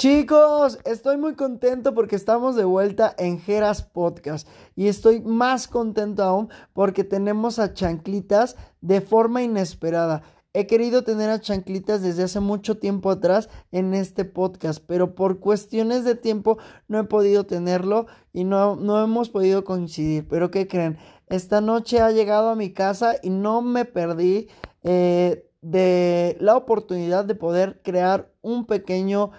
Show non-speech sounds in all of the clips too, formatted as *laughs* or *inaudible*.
Chicos, estoy muy contento porque estamos de vuelta en Geras Podcast y estoy más contento aún porque tenemos a Chanclitas de forma inesperada. He querido tener a Chanclitas desde hace mucho tiempo atrás en este podcast, pero por cuestiones de tiempo no he podido tenerlo y no, no hemos podido coincidir. Pero ¿qué creen? Esta noche ha llegado a mi casa y no me perdí eh, de la oportunidad de poder crear un pequeño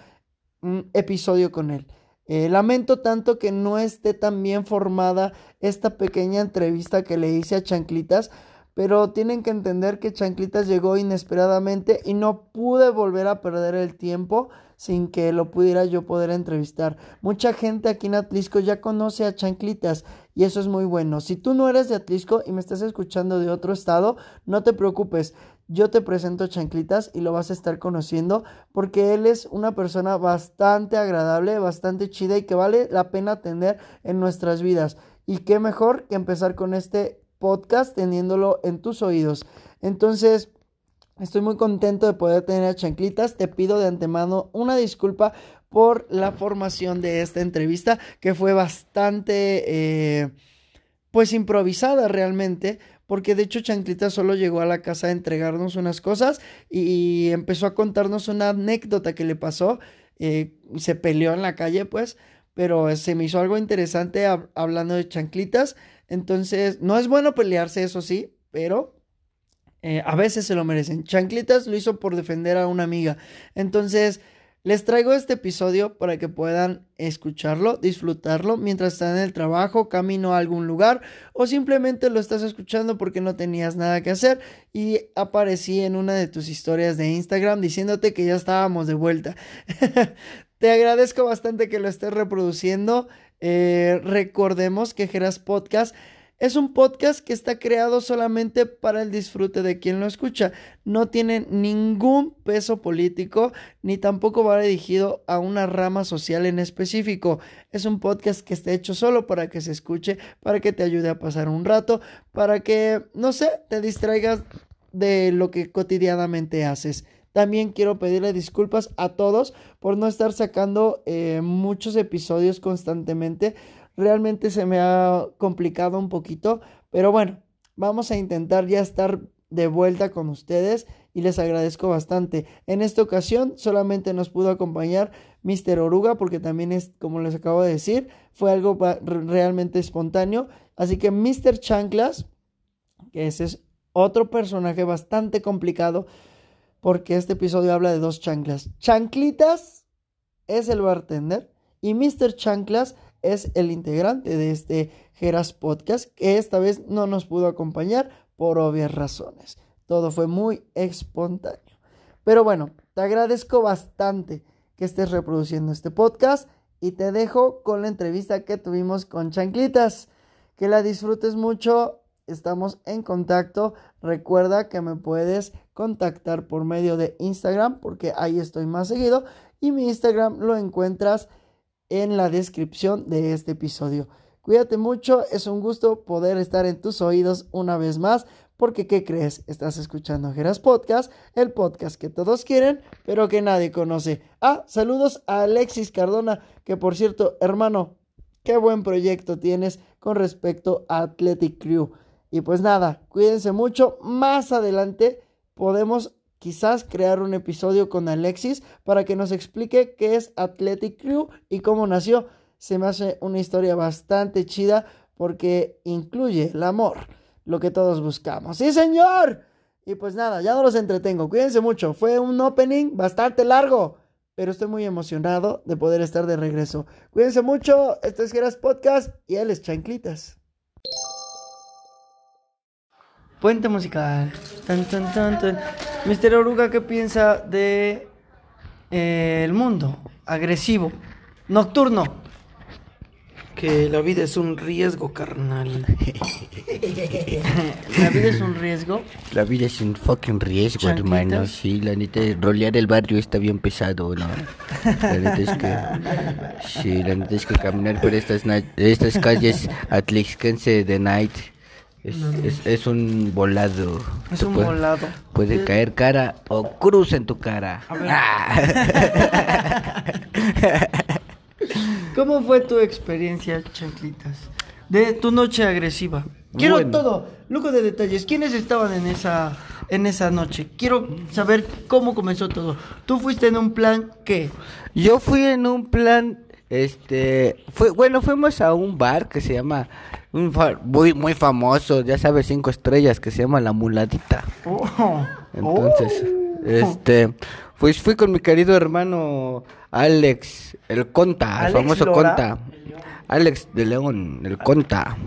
un episodio con él. Eh, lamento tanto que no esté tan bien formada esta pequeña entrevista que le hice a Chanclitas, pero tienen que entender que Chanclitas llegó inesperadamente y no pude volver a perder el tiempo sin que lo pudiera yo poder entrevistar. Mucha gente aquí en Atlisco ya conoce a Chanclitas y eso es muy bueno. Si tú no eres de Atlisco y me estás escuchando de otro estado, no te preocupes yo te presento Chanclitas y lo vas a estar conociendo porque él es una persona bastante agradable, bastante chida y que vale la pena tener en nuestras vidas. Y qué mejor que empezar con este podcast teniéndolo en tus oídos. Entonces, estoy muy contento de poder tener a Chanclitas. Te pido de antemano una disculpa por la formación de esta entrevista que fue bastante... Eh, pues improvisada realmente, porque de hecho Chanclita solo llegó a la casa a entregarnos unas cosas y empezó a contarnos una anécdota que le pasó. Eh, se peleó en la calle, pues, pero se me hizo algo interesante hablando de chanclitas. Entonces, no es bueno pelearse, eso sí, pero eh, a veces se lo merecen. Chanclitas lo hizo por defender a una amiga. Entonces, les traigo este episodio para que puedan escucharlo, disfrutarlo mientras están en el trabajo, camino a algún lugar o simplemente lo estás escuchando porque no tenías nada que hacer y aparecí en una de tus historias de Instagram diciéndote que ya estábamos de vuelta. *laughs* Te agradezco bastante que lo estés reproduciendo. Eh, recordemos que Geras Podcast es un podcast que está creado solamente para el disfrute de quien lo escucha. No tiene ningún peso político ni tampoco va dirigido a una rama social en específico. Es un podcast que está hecho solo para que se escuche, para que te ayude a pasar un rato, para que, no sé, te distraigas de lo que cotidianamente haces. También quiero pedirle disculpas a todos por no estar sacando eh, muchos episodios constantemente realmente se me ha complicado un poquito, pero bueno, vamos a intentar ya estar de vuelta con ustedes y les agradezco bastante. En esta ocasión solamente nos pudo acompañar Mr. Oruga porque también es, como les acabo de decir, fue algo realmente espontáneo. Así que Mr. Chanclas, que ese es otro personaje bastante complicado porque este episodio habla de dos chanclas. Chanclitas es el bartender y Mr. Chanclas es el integrante de este Geras Podcast, que esta vez no nos pudo acompañar por obvias razones. Todo fue muy espontáneo. Pero bueno, te agradezco bastante que estés reproduciendo este podcast y te dejo con la entrevista que tuvimos con Chanclitas. Que la disfrutes mucho. Estamos en contacto. Recuerda que me puedes contactar por medio de Instagram porque ahí estoy más seguido. Y mi Instagram lo encuentras en la descripción de este episodio. Cuídate mucho, es un gusto poder estar en tus oídos una vez más, porque ¿qué crees? Estás escuchando Geras Podcast, el podcast que todos quieren, pero que nadie conoce. Ah, saludos a Alexis Cardona, que por cierto, hermano, qué buen proyecto tienes con respecto a Athletic Crew. Y pues nada, cuídense mucho, más adelante podemos quizás crear un episodio con Alexis para que nos explique qué es Athletic Crew y cómo nació. Se me hace una historia bastante chida porque incluye el amor, lo que todos buscamos. ¡Sí, señor! Y pues nada, ya no los entretengo. Cuídense mucho. Fue un opening bastante largo, pero estoy muy emocionado de poder estar de regreso. Cuídense mucho. Esto es Geras Podcast y él Chanclitas. Puente musical. Tan, tan, tan, tan. Mister Oruga, ¿qué piensa de eh, el mundo agresivo, nocturno? Que la vida es un riesgo, carnal. *laughs* ¿La vida es un riesgo? La vida es un fucking riesgo, hermano. Sí, la neta, rolear el barrio está bien pesado, ¿no? La neta es que. Sí, la neta es que caminar por estas, estas calles atlisquense de night Es, es, es un volado. Es un puede- volado. Puede caer cara o cruz en tu cara. Ah. *laughs* ¿Cómo fue tu experiencia, chanclitas? De tu noche agresiva. Quiero Bueno. todo, lujo de detalles. ¿Quiénes estaban en esa, en esa noche? Quiero saber cómo comenzó todo. ¿Tú fuiste en un plan qué? Yo fui en un plan, este, fue, bueno, fuimos a un bar que se llama, un bar muy, muy famoso, ya sabes, cinco estrellas, que se llama La Muladita. Oh. Entonces, Oh. este, pues fui con mi querido hermano Alex, el Conta, el ¿Alex famoso Lora? Conta. Alex de León, el Conta.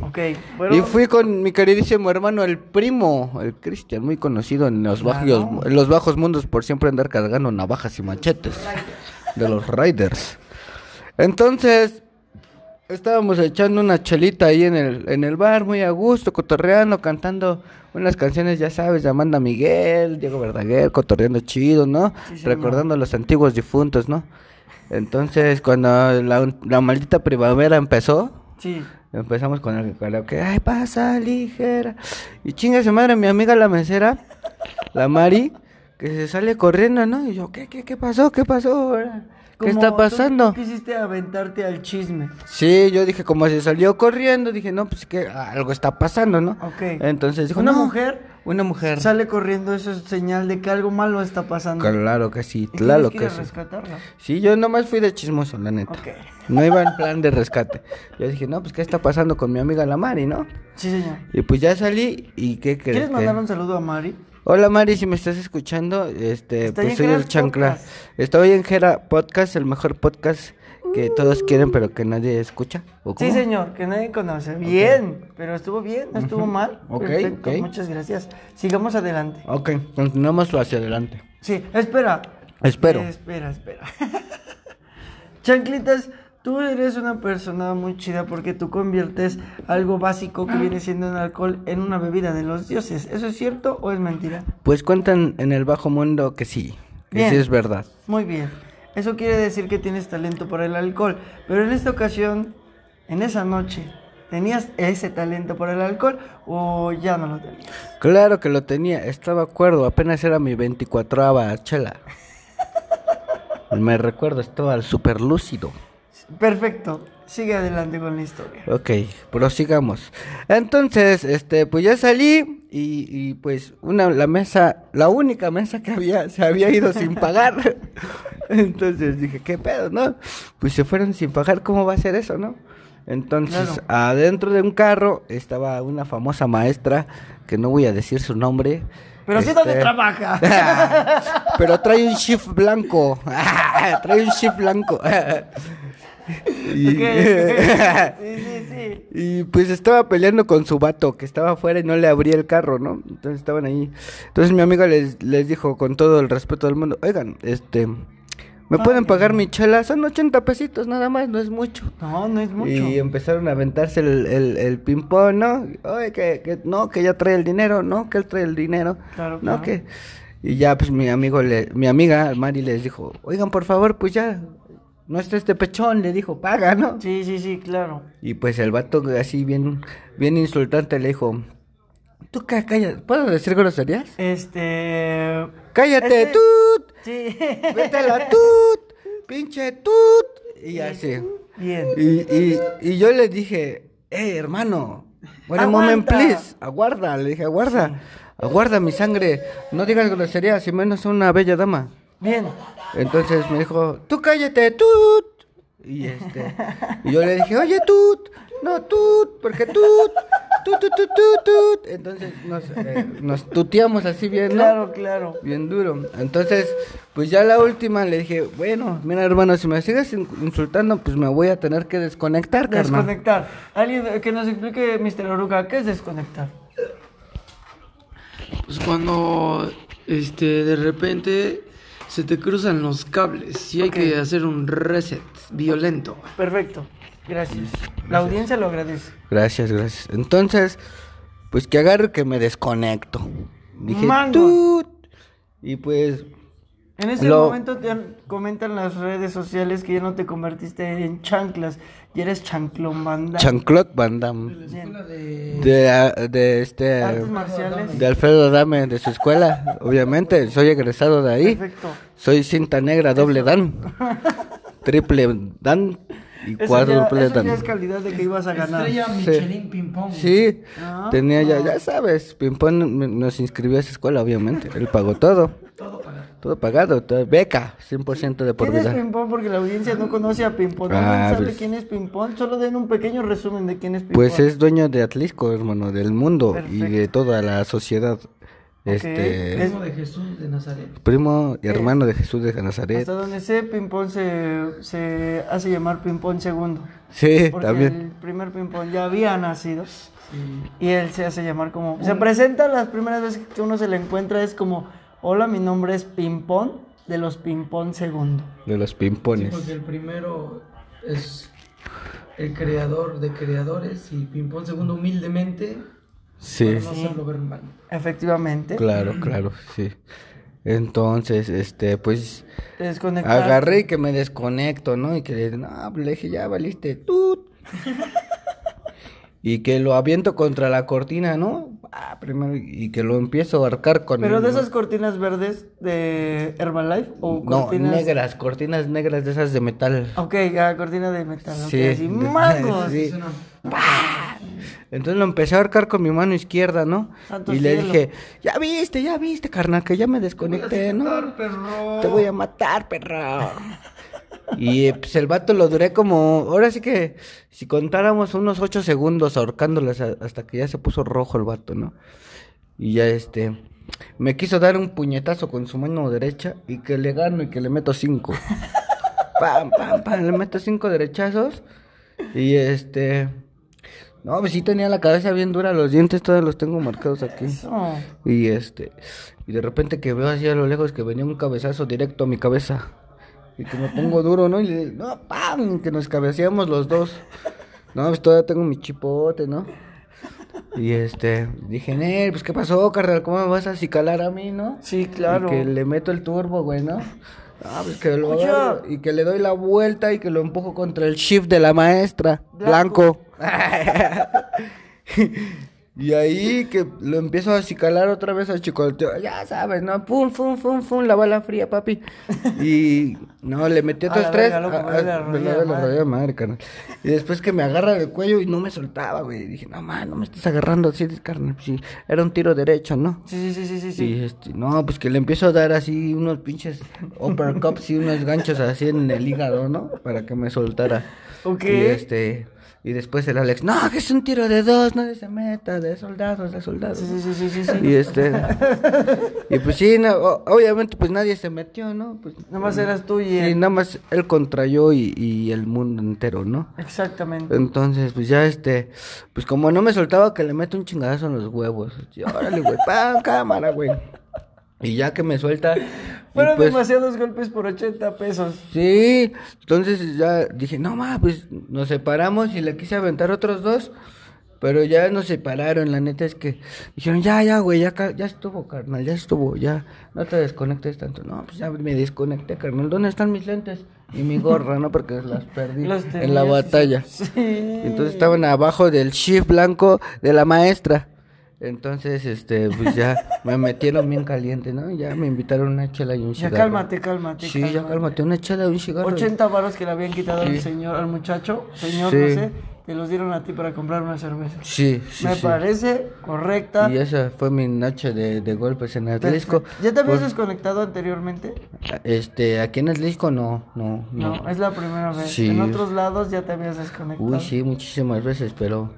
Bueno. Y fui con mi queridísimo hermano, el primo, el Cristian, muy conocido en los, Claro. bajos, en los bajos mundos por siempre andar cargando navajas y machetes de los Riders. Entonces, estábamos echando una chelita ahí en el, en el bar, muy a gusto, cotorreando, cantando unas canciones, ya sabes, de Amanda Miguel, Diego Verdaguer, cotorreando chido, ¿no? Sí. Recordando los antiguos difuntos, ¿no? Entonces, cuando la, la maldita primavera empezó, Sí. Empezamos con el karaoke, ay, pasa ligera. Y chinga su madre, mi amiga la mesera, la Mari, que se sale corriendo, ¿no? Y yo, ¿qué, qué, qué pasó? ¿Qué pasó? ¿Qué está tú pasando? quisiste aventarte al chisme. Sí, yo dije, como se salió corriendo, dije, no, pues que algo está pasando, ¿no? Ok. Entonces dijo, ¿Una no, mujer? Una mujer. Sale corriendo, eso es señal de que algo malo está pasando. Claro que sí, Y claro que, sí. rescatarla. Sí, yo nomás fui de chismoso, la neta. Ok. No iba en plan de rescate. Yo dije, no, pues, ¿qué está pasando con mi amiga la Mari, no? Sí, señor. Y pues ya salí y ¿qué crees? ¿Quieres que- mandar un saludo a Mari? Hola Mari, si me estás escuchando, este, Estoy pues soy el Chancla. Podcast. Estoy en Gera Podcast, el mejor podcast que todos quieren pero que nadie escucha. ¿o Sí, señor, que nadie conoce. Bien, pero estuvo bien, no estuvo mal. Ok, Perfecto, ok. muchas gracias. Sigamos adelante. Ok, continuamos hacia adelante. Sí, espera. Espero. Eh, espera, espera. *laughs* Chanclitas, tú eres una persona muy chida porque tú conviertes algo básico que viene siendo el alcohol en una bebida de los dioses. ¿Eso es cierto o es mentira? Pues cuentan en el bajo mundo que sí, que Bien. sí es verdad. Muy bien. Eso quiere decir que tienes talento por el alcohol. Pero en esta ocasión, en esa noche, ¿tenías ese talento por el alcohol o ya no lo tenías? Claro que lo tenía, estaba acuerdo, apenas era mi 24ava chela. *laughs* Me recuerdo, estaba súper lúcido. Perfecto. Sigue adelante con la historia. Ok, prosigamos. Entonces, este, pues ya salí y, y, pues una la mesa, la única mesa que había se había ido sin *laughs* pagar. Entonces dije, ¿qué pedo, no? Pues se fueron sin pagar, ¿cómo va a ser eso, no? Entonces, Claro. adentro de un carro estaba una famosa maestra que no voy a decir su nombre. Pero sí donde este, trabaja. *laughs* Pero trae un shift blanco. *laughs* trae un shift blanco. Y- Ok, *laughs* ok. Sí, sí, sí. y pues estaba peleando con su vato que estaba afuera y no le abría el carro, ¿no? Entonces estaban ahí. Entonces mi amiga les, les dijo con todo el respeto del mundo, oigan, este, ¿me pueden pagar mi chela? Son 80 pesitos nada más, no es mucho. No, no es mucho. Y empezaron a aventarse el, el, el ping-pong, ¿no? Oye, que, que no, que ya trae el dinero, no, que él trae el dinero. Claro, No, claro. que... Y ya, pues mi amigo, le, mi amiga Mari les dijo, oigan, por favor, pues ya, no está este pechón, le dijo, paga, ¿no? Sí, sí, sí, claro. Y pues el vato así bien, bien insultante le dijo, tú cá- calla, ¿puedo decir groserías? Este. Cállate, Este- tut, Sí. *laughs* vete la tut, pinche tut. Y así. Bien. Y, y, y yo le dije, eh, hermano, Aguanta. moment, please, aguarda, le dije, aguarda, aguarda mi sangre, no digas groserías, y menos a una bella dama. Bien. Entonces me dijo, tú cállate, tut. Y este, y yo le dije, oye, tut, no, tut, porque tut, tut, tut, tut, tut, tut. Entonces nos, eh, nos tuteamos así bien, ¿no? Claro, claro. Bien duro. Entonces, pues ya la última le dije, bueno, mira hermano, si me sigues in- insultando, pues me voy a tener que desconectar, carnal. Desconectar. Alguien que nos explique, Mr. Oruga, ¿qué es desconectar? Pues cuando este de repente se te cruzan los cables y hay que hacer un reset violento. Perfecto. Gracias. La audiencia lo agradece. Gracias, gracias. Entonces, pues que agarro que me desconecto. Dije, Mangos. tut. Y pues En este Lo- momento te comentan las redes sociales que ya no te convertiste en chanclas y eres chanclón banda. Chanclot escuela de... De, ah, de este. Artes marciales. De Alfredo Dame, de su escuela, obviamente. Soy egresado de ahí. Perfecto. Soy cinta negra, doble Dan. Triple Dan y Eso, ya, cuádruple eso ya es Dan. calidad de que ibas a ganar. Estrella Michelin Ping Pong. Sí, Ah. tenía ya, ya sabes, Pimpón me- nos inscribió a esa escuela, obviamente. Él pagó todo. Todo pagado. Todo pagado, todo- beca, 100% de por ¿Quién es vida. Pimpón? Porque la audiencia no conoce a Pimpón. ¿No Ah, sabe pues- quién es Pimpón? Solo den un pequeño resumen de quién es Pimpón. Pues es dueño de Atlisco, hermano, del mundo y de toda la sociedad. Este, Es- Primo de Jesús de Nazaret. primo y hermano de Jesús de Nazaret. Hasta donde sé, Pimpón se, se hace llamar Pimpón segundo. Sí, Porque también. el primer Pimpón ya había nacido. Sí. Y él se hace llamar como... Se presenta las primeras veces que uno se le encuentra es como... Hola, mi nombre es Pimpón de los Pimpón segundo. De los Sí, pimpones. porque el primero es el creador de creadores y Ping Pong segundo humildemente Sí, para no hacerlo ver mal. Efectivamente. claro, claro, sí. Entonces, este, pues agarré y que me desconecto, ¿no? Y que le no, pues, le dije, ya valiste tú. *laughs* y que lo aviento contra la cortina, ¿no? Ah, primero, y que lo empiezo a arcar con Pero el- de esas cortinas verdes de Herbalife o No, cortinas... negras, cortinas negras de esas de metal. Ok, ah, cortina de metal. Sí, así, de- ¡mangos! *laughs* sí. Entonces lo empecé a ahorcar con mi mano izquierda, ¿no? Santo y le dije, ya viste, ya viste, carnal, que ya me desconecté, ¿no? Te voy a matar, perro. Y eh, pues el vato lo duré como, ahora sí que si contáramos unos ocho segundos ahorcándolas a- hasta que ya se puso rojo el vato, ¿no? Y ya este, me quiso dar un puñetazo con su mano derecha y que le gano y que le meto cinco. *laughs* pam, pam, pam, le meto cinco derechazos y este, no, pues sí tenía la cabeza bien dura, los dientes todos los tengo marcados aquí. Eso. Y este, y de repente que veo así a lo lejos que venía un cabezazo directo a mi cabeza. Y que me pongo duro, ¿no? Y le no, ¡pam! Que nos cabeceamos los dos. No, pues todavía tengo mi chipote, ¿no? Y este, dije, Nel, pues ¿qué pasó, carnal? ¿Cómo me vas a acicalar a mí, no? Sí, claro. Y que le meto el turbo, güey, ¿no? Ah, pues que lo agarro y que le doy la vuelta y que lo empujo contra el shift de la maestra. Blanco. Blanco. *laughs* y ahí que lo empiezo a acicalar otra vez al chicoteo. Ya sabes, ¿no? Pum, pum, pum, pum, la bala fría, papi. Y no, le metí otros tres. ah, me la ah, madre, carnal. Y después que me agarra del cuello y no me soltaba, güey. Dije, no, man, no me estás agarrando así, carnal. Sí, era un tiro derecho, ¿no? Sí, sí, sí, sí, sí. Y este, no, pues que le empiezo a dar así unos pinches uppercuts y unos ganchos así en el hígado, ¿no? Para que me soltara. Ok. Y este, y después el Alex, no, que es un tiro de dos, nadie se meta, de soldados, de soldados. Sí, sí, sí, sí, sí. Y este, y pues sí, no, obviamente pues nadie se metió, ¿no? Pues, Nada más eras tú y Sí, nada más él contra yo y, y el mundo entero, ¿no? Exactamente. Entonces, pues ya este, pues como no me soltaba que le meto un chingadazo en los huevos. Y órale, güey, ¡pam! cámara, güey. Y ya que me suelta. Fueron pues, demasiados golpes por 80 pesos. Sí, entonces ya dije, no ma, pues nos separamos y le quise aventar otros dos. Pero ya nos separaron, la neta es que dijeron, ya, ya, güey, ya, ya estuvo, carnal, ya estuvo, ya, no te desconectes tanto. No, pues ya me desconecté, carnal. ¿Dónde están mis lentes? Y mi gorra, ¿no? Porque las perdí Los en la batalla. *laughs* Sí. Entonces estaban abajo del shift blanco de la maestra. Entonces, este, pues ya *laughs* me metieron bien caliente, ¿no? Ya me invitaron una chela y un Ya cigarro. cálmate, cálmate. Sí, ya cálmate, una chela y un cigarro. 80 varos que le habían quitado al señor, al muchacho, señor, Sí. no sé, te los dieron a ti para comprar una cerveza. Sí, sí, Me sí. parece correcta. Y esa fue mi noche de, de golpes en Atlisco. ¿Ya te habías Por- desconectado anteriormente? Este, aquí en Atlisco no, no, no. No, es la primera vez. Sí. En otros lados ya te habías desconectado. Uy, sí, muchísimas veces, pero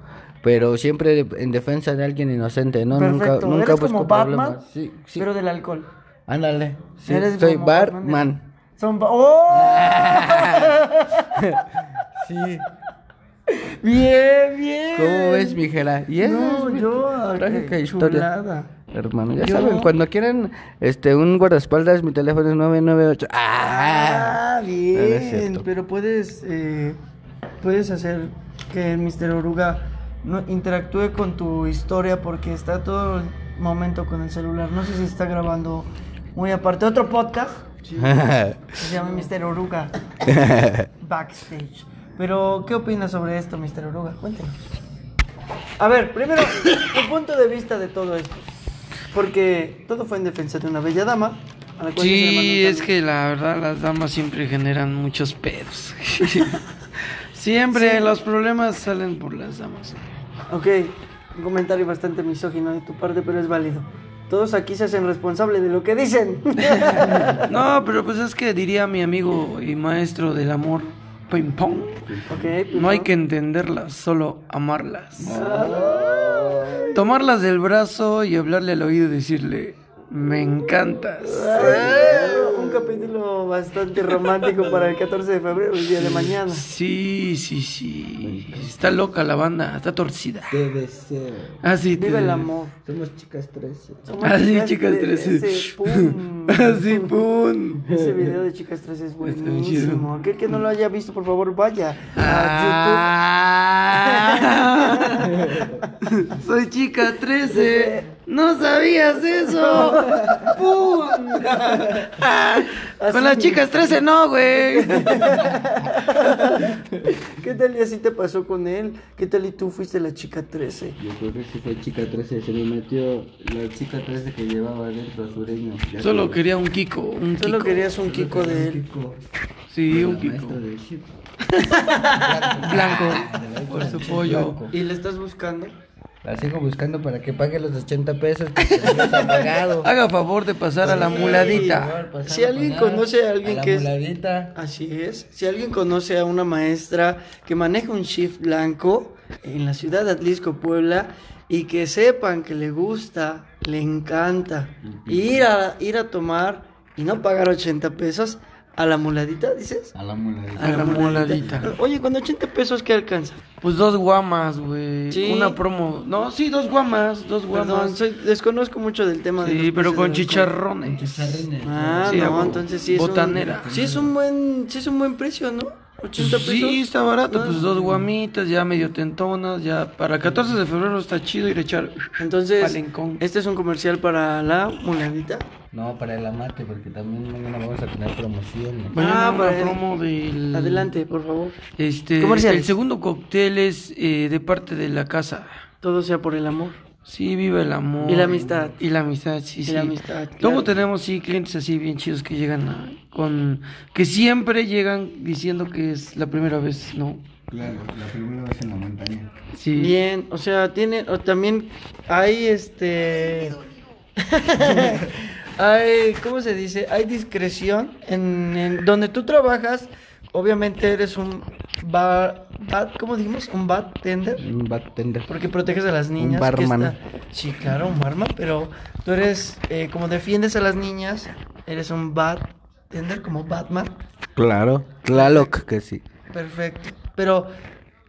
pero siempre en defensa de alguien inocente, ¿no? Perfecto. Nunca nunca Eres busco como Batman. Sí, sí. pero del alcohol. Ándale. Sí, Eres soy Batman. Son ba- ¡Oh! *laughs* Sí. Bien, bien. ¿Cómo ves, mijera? Y esa No, mi yo, trágica historia. chulada. Hermano, ya Yo- saben, cuando quieran este un guardaespaldas, mi teléfono es 998. ¡Ah! Ah, no bien. pero puedes, eh, puedes hacer que el Mr. Oruga no, interactúe con tu historia porque está todo el momento con el celular. No sé si está grabando muy aparte. Otro podcast. *laughs* Se llama *laughs* Mr. Oruga. *laughs* Backstage. Pero, ¿qué opinas sobre esto, Mr. Oruga? Cuéntanos. A ver, primero, tu punto de vista de todo esto. Porque todo fue en defensa de una bella dama. A la cual Sí, es que la verdad las damas siempre generan muchos pedos. siempre los problemas salen por las damas. Ok, un comentario bastante misógino de tu parte, pero es válido. Todos aquí se hacen responsables de lo que dicen. *laughs* No, *laughs* pero pues es que diría mi amigo y maestro del amor, ping pong. ok, pues No hay que entenderlas, solo amarlas. Tomarlas del brazo y hablarle al oído y decirle, me encantas. Ah, Un capítulo bastante romántico para el 14 de febrero, el día de mañana. Sí, sí, sí. Está loca la banda, está torcida. Te deseo. Así Vive el amor. Somos chicas 13. Somos Así, chicas de- 13. ese pum. *laughs* Así, pum. Ese video de Chicas 13 es buenísimo. Aquel que no lo haya visto, por favor, vaya a Ah. *laughs* *laughs* Soy chica 13. No sabías eso. *laughs* ¡Pum! Con las chicas 13 no, güey. *laughs* ¿Qué tal y así te pasó con él? ¿Qué tal y tú fuiste la chica 13? Yo creo que sí fue chica 13. Se me metió la chica 13 que llevaba adentro a sureño. Ya Solo que- quería un Kiko, un Solo Kiko. querías un Kiko de él. Kiko. Sí, un Kiko. *laughs* Blanco. Por su pollo. ¿Y le estás buscando? La sigo buscando para que pague los 80 pesos que *laughs* pagado. Haga favor de pasar a la muladita. Si alguien conoce a alguien la que es- muladita. Así es. Si alguien conoce a una maestra que maneja un shift blanco en la ciudad de Atlisco, Puebla, y que sepan que le gusta, le encanta ir a, ir a tomar y no pagar 80 pesos a la muladita, dices. A la muladita. A la muladita. Oye, con 80 pesos, ¿qué alcanza? Pues dos guamas, güey. Sí. Una promo. No, sí, dos guamas. Dos Perdón, guamas. soy- desconozco mucho del tema de Sí, los pero con del alcohol. chicharrones. Ah, Sí, no, entonces sí es Botanera. Un, sí es un buen, sí es un buen precio, ¿no? 80 pesos. Sí, está barato. Ah. Pues dos guamitas, ya medio tentonas. Ya para el 14 de febrero está chido ir a echar. Entonces, Palencón. este es un comercial para la muladita. No, para el amate, porque también mañana vamos a tener promociones. Ah, para el- promo del. Adelante, por favor. Este, Comerciales. el segundo cóctel es eh, de parte de la casa. Todo sea por el amor. Sí, viva el amor. Y la amistad. Y la amistad, sí, Y sí. la amistad, Luego tenemos, sí, clientes así bien chidos que llegan a- con... Que siempre llegan diciendo que es la primera vez, ¿no? Claro, la primera vez en la montaña. Sí. Bien, o sea, tiene, o también hay este... *laughs* hay, ¿cómo se dice? Hay discreción en, en donde tú trabajas. Obviamente eres un bar, bar- ¿cómo dijimos? Un bartender. Un bartender. Porque proteges a las niñas. que barman. está- Sí, claro, un barman, pero tú eres, eh, como defiendes a las niñas, eres un bartender, como Batman. Claro, Tlaloc que sí. Perfecto. Pero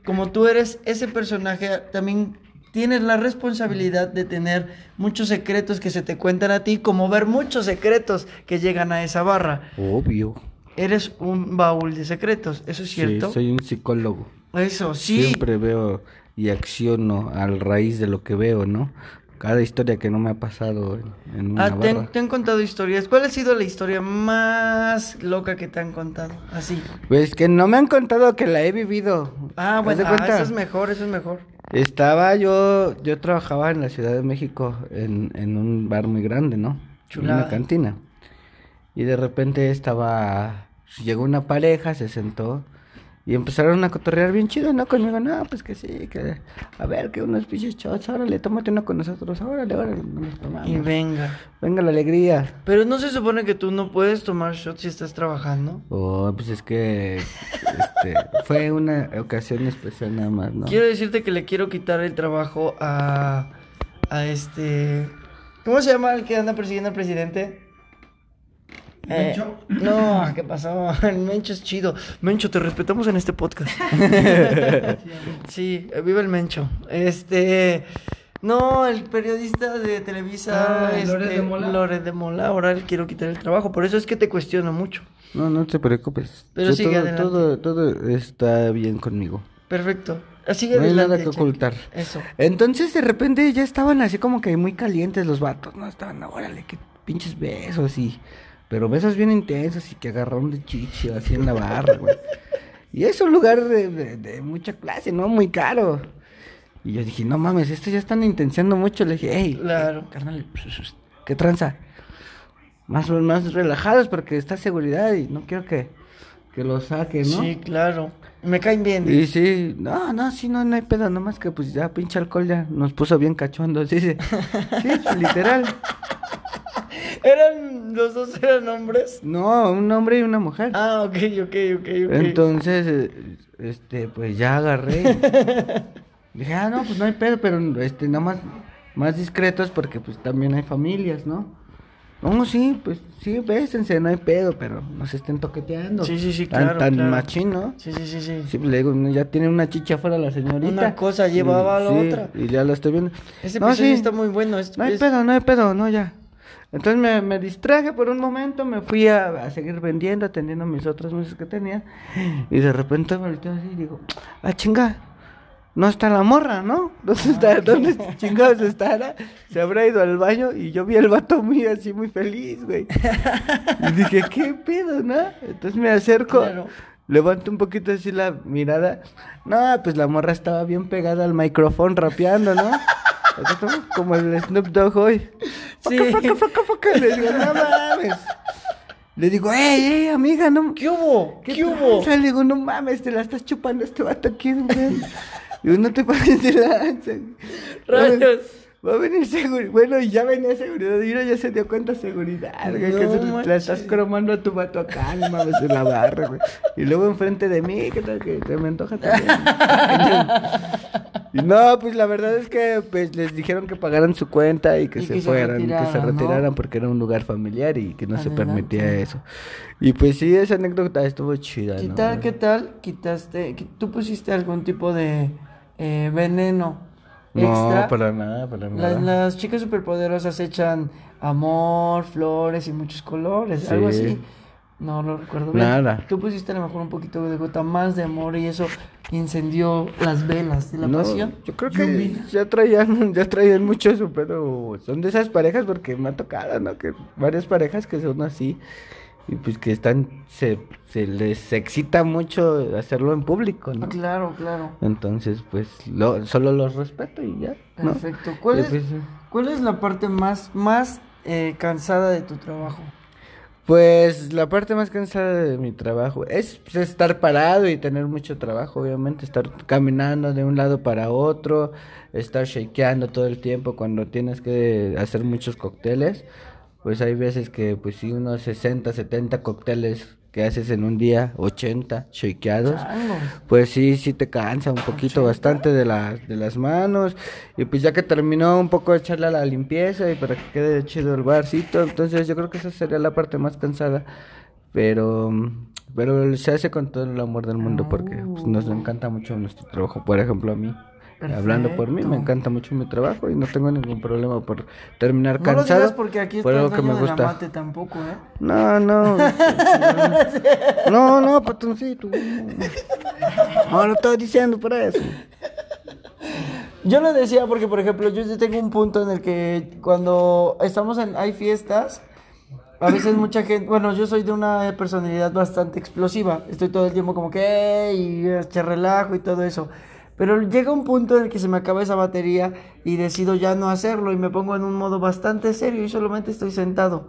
como tú eres ese personaje, también tienes la responsabilidad de tener muchos secretos que se te cuentan a ti, como ver muchos secretos que llegan a esa barra. Obvio. Eres un baúl de secretos, ¿eso es cierto? Sí, soy un psicólogo. Eso, sí. Siempre veo y acciono al raíz de lo que veo, ¿no? Cada historia que no me ha pasado en, en una Ah, te, han- barra. te han contado historias. ¿Cuál ha sido la historia más loca que te han contado? Así. Pues que no me han contado que la he vivido. Ah, ¿Haz bueno, ah, eso es mejor, eso es mejor. Estaba yo, yo trabajaba en la Ciudad de México en, en un bar muy grande, ¿no? En Chulada. una cantina. Y de repente estaba, llegó una pareja, se sentó y empezaron a cotorrear bien chido, ¿no? Conmigo, no, pues que sí, que a ver, que unos pinches shots, órale, tómate uno con nosotros, órale, órale, nos tomamos. Y venga. Venga la alegría. Pero no se supone que tú no puedes tomar shots si estás trabajando. Oh, pues es que este, fue una ocasión especial nada más, ¿no? Quiero decirte que le quiero quitar el trabajo a. a este. ¿Cómo se llama el que anda persiguiendo al presidente? Eh, no, *laughs* ¿qué pasó? El *laughs* Mencho es chido. Mencho, te respetamos en este podcast. *laughs* sí, viva el Mencho. Este. No, el periodista de Televisa. Ah, este, Loret de Mola. Loret de Mola, ahora le quiero quitar el trabajo. Por eso es que te cuestiono mucho. No, no te preocupes. Pero Yo sigue todo, adelante. todo, todo está bien conmigo. Perfecto. Así No hay nada que ocultar. Eso. Entonces de repente ya estaban así como que muy calientes los vatos, ¿no? Estaban, órale, qué pinches besos y pero besos bien intensos y que agarraron de chichi así en la barra, güey. Y es un lugar de, de- de mucha clase, ¿no? Muy caro. Y yo dije, no mames, estos ya están intenciando mucho. Le dije, hey, Claro. carnal, ¿qué tranza? Más, más relajados porque está seguridad y no quiero que, que lo saque, ¿no? Sí, claro. Me caen bien. Y sí, no, no, sí, no, no hay pedo, nomás que pues ya pinche alcohol ya nos puso bien cachondo, sí, sí, *laughs* sí, pues, literal. ¿Eran, los dos eran hombres? No, un hombre y una mujer. Ah, ok, ok, ok, ok. Entonces, eh, este, pues ya agarré. *laughs* Dije, ah, no, pues no hay pedo, pero este, nada más, más discretos porque pues también hay familias, ¿no? No, sí, pues sí, bésense, no hay pedo, pero no se estén toqueteando. Sí, sí, sí, Tan- claro, Tan, claro. machín, ¿no? Sí, sí, sí, sí. Sí, pues, le digo, ya tiene una chicha afuera la señorita. Una cosa llevaba a la Sí, otra. Y ya la estoy viendo. Ese No, sí, está muy bueno. es- No hay es- pedo, no hay pedo, no, ya. Entonces me, me distraje por un momento, me fui a, a seguir vendiendo, atendiendo mis otras mesas que tenía. Y de repente me volteo así y digo, ah, chinga, no está la morra, ¿no? ¿Dónde está? *laughs* ¿Dónde chingados estará? Se habrá ido al baño y yo vi al vato muy así, muy feliz, güey. Y dije, ¿qué pedo, no? Entonces me acerco, Claro. levanto un poquito así la mirada. No, pues la morra estaba bien pegada al micrófono rapeando, ¿no? Como el Snoop Dogg hoy. Sí. Foca, foca, foca. Le digo, no mames. Le digo, ey, ey, amiga, no. ¿Qué hubo? ¿Qué, hubo? tranza? Le digo, no mames, te la estás chupando este vato aquí, güey. Digo, no te *laughs* pases de lanza. Rayos. Va a venir seguridad. Bueno, y ya venía seguridad. Uno ya se dio cuenta seguridad, güey. que No se la estás cromando a tu vato acá, no mames, en la barra, güey. Y luego enfrente de mí, ¿qué tal que te me antoja también? *laughs* y no, pues la verdad es que pues les dijeron que pagaran su cuenta y que Y se que se fueran, que se retiraran, porque era un lugar familiar y que no se permitía eso. Y pues sí, esa anécdota estuvo chida, ¿Qué ¿no? tal, qué tal? Quitaste, qui- tú pusiste algún tipo de eh, veneno extra. No, para nada, para nada. las chicas superpoderosas echan amor, flores y muchos colores, algo Sí. así. No lo recuerdo bien. Nada. Tú pusiste a lo mejor un poquito de gota más de amor y eso incendió las velas de la No, pasión. yo creo que ya traían, *laughs* ya traían mucho eso, pero son de esas parejas porque me ha tocado, ¿no? Que varias parejas que son así y pues que están, se, se les excita mucho hacerlo en público, ¿no? Claro, claro. Entonces, pues, lo, solo los respeto y ya, ¿no? Perfecto. ¿Cuál es, pues, cuál es la parte más, más eh, cansada de tu trabajo? Pues la parte más cansada de mi trabajo es pues, estar parado y tener mucho trabajo, obviamente, estar caminando de un lado para otro, estar shakeando todo el tiempo cuando tienes que hacer muchos cócteles. Pues hay veces que pues sí, unos 60, 70 cócteles que haces en un día, 80 shakeados. Pues sí, sí te cansa un poquito, bastante de, las de las manos. Y pues ya que terminó un poco de echarle a la limpieza y para que quede chido el barcito. Entonces yo creo que esa sería la parte más cansada. Pero, pero se hace con todo el amor del mundo porque pues, nos encanta mucho nuestro trabajo. Por ejemplo, a mí. Hablando por mí, me encanta mucho mi trabajo y no tengo ningún problema por terminar No lo cansado. digas porque aquí está el que de la mate tampoco, ¿eh? No, no. *laughs* No, no, patoncito. No, lo estoy diciendo por eso. Yo lo decía porque, por ejemplo, yo tengo un punto en el que cuando estamos en, hay fiestas, a veces mucha gente, bueno, yo soy de una personalidad bastante explosiva, estoy todo el tiempo como que, y eche relajo y todo eso. Pero llega un punto en el que se me acaba esa batería y decido ya no hacerlo y me pongo en un modo bastante serio y solamente estoy sentado.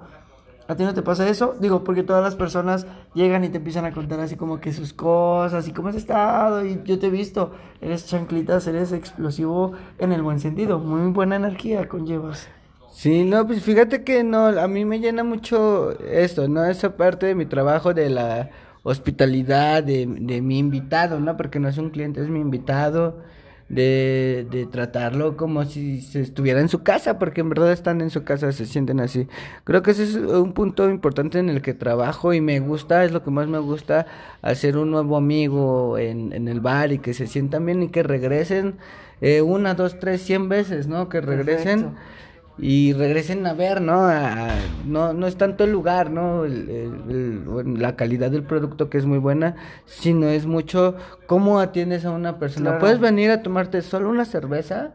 ¿A ti no te pasa eso? Digo, porque todas las personas llegan y te empiezan a contar así como que sus cosas y cómo has estado y yo te he visto, eres chanclitas, eres explosivo en el buen sentido, muy buena energía conllevas. Sí, no, pues fíjate que no, a mí me llena mucho esto, ¿no? Esa parte de mi trabajo de la hospitalidad de, de mi invitado, ¿no? Porque no es un cliente, es mi invitado, de, de tratarlo como si se estuviera en su casa, porque en verdad están en su casa, se sienten así. Creo que ese es un punto importante en el que trabajo y me gusta, es lo que más me gusta, hacer un nuevo amigo en, en el bar y que se sientan bien y que regresen eh, una, dos, tres, cien veces, ¿no? Que regresen. Y regresen a ver, ¿no? A- no, no es tanto el lugar, ¿no? El- el- el- bueno, la calidad del producto que es muy buena, sino es mucho cómo atiendes a una persona. Claro. Puedes venir a tomarte solo una cerveza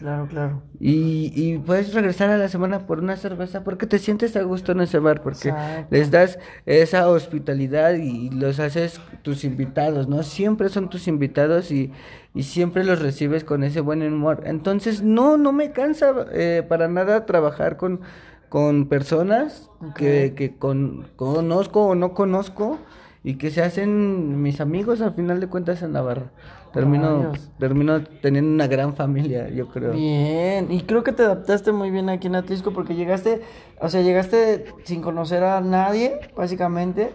Claro, claro. Y, y puedes regresar a la semana por una cerveza porque te sientes a gusto en ese bar, porque Exacto. les das esa hospitalidad y los haces tus invitados, ¿no? Siempre son tus invitados y, y siempre los recibes con ese buen humor. Entonces, no, no me cansa eh, para nada trabajar con, con personas que, que con- conozco o no conozco y que se hacen mis amigos al final de cuentas en la barra. Termino, termino teniendo una gran familia, yo creo. Bien, y creo que te adaptaste muy bien aquí en Atlisco porque llegaste, o sea, llegaste sin conocer a nadie, básicamente,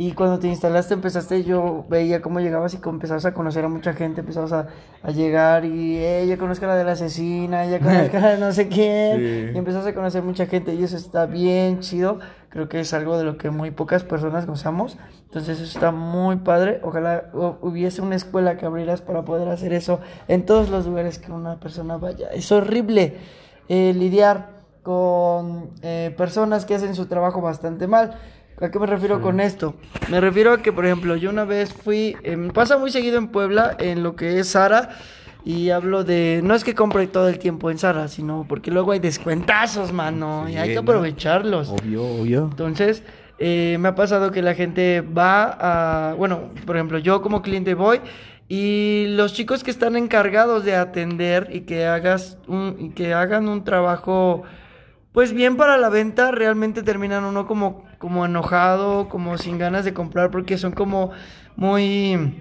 y cuando te instalaste empezaste, yo veía cómo llegabas y empezabas a conocer a mucha gente, empezabas a, a llegar y, eh, ya conozco a la de la asesina, ya *laughs* conozco a la de no sé quién, Sí. y empezás a conocer mucha gente y eso está bien chido, creo que es algo de lo que muy pocas personas gozamos, entonces eso está muy padre, ojalá hu- hubiese una escuela que abrieras para poder hacer eso en todos los lugares que una persona vaya, es horrible eh, lidiar con eh, personas que hacen su trabajo bastante mal. ¿A qué me refiero con esto? Me refiero a que, por ejemplo, yo una vez fui, eh, me pasa muy seguido en Puebla, en lo que es Sara, y hablo de, no es que compre todo el tiempo en Sara, sino porque luego hay descuentazos, mano, y hay que aprovecharlos. Obvio, obvio. Entonces, eh, me ha pasado que la gente va a, bueno, por ejemplo, yo como cliente voy y los chicos que están encargados de atender y que hagas un, y que hagan un trabajo, pues bien para la venta, realmente terminan uno como, como enojado, como sin ganas de comprar, porque son como muy,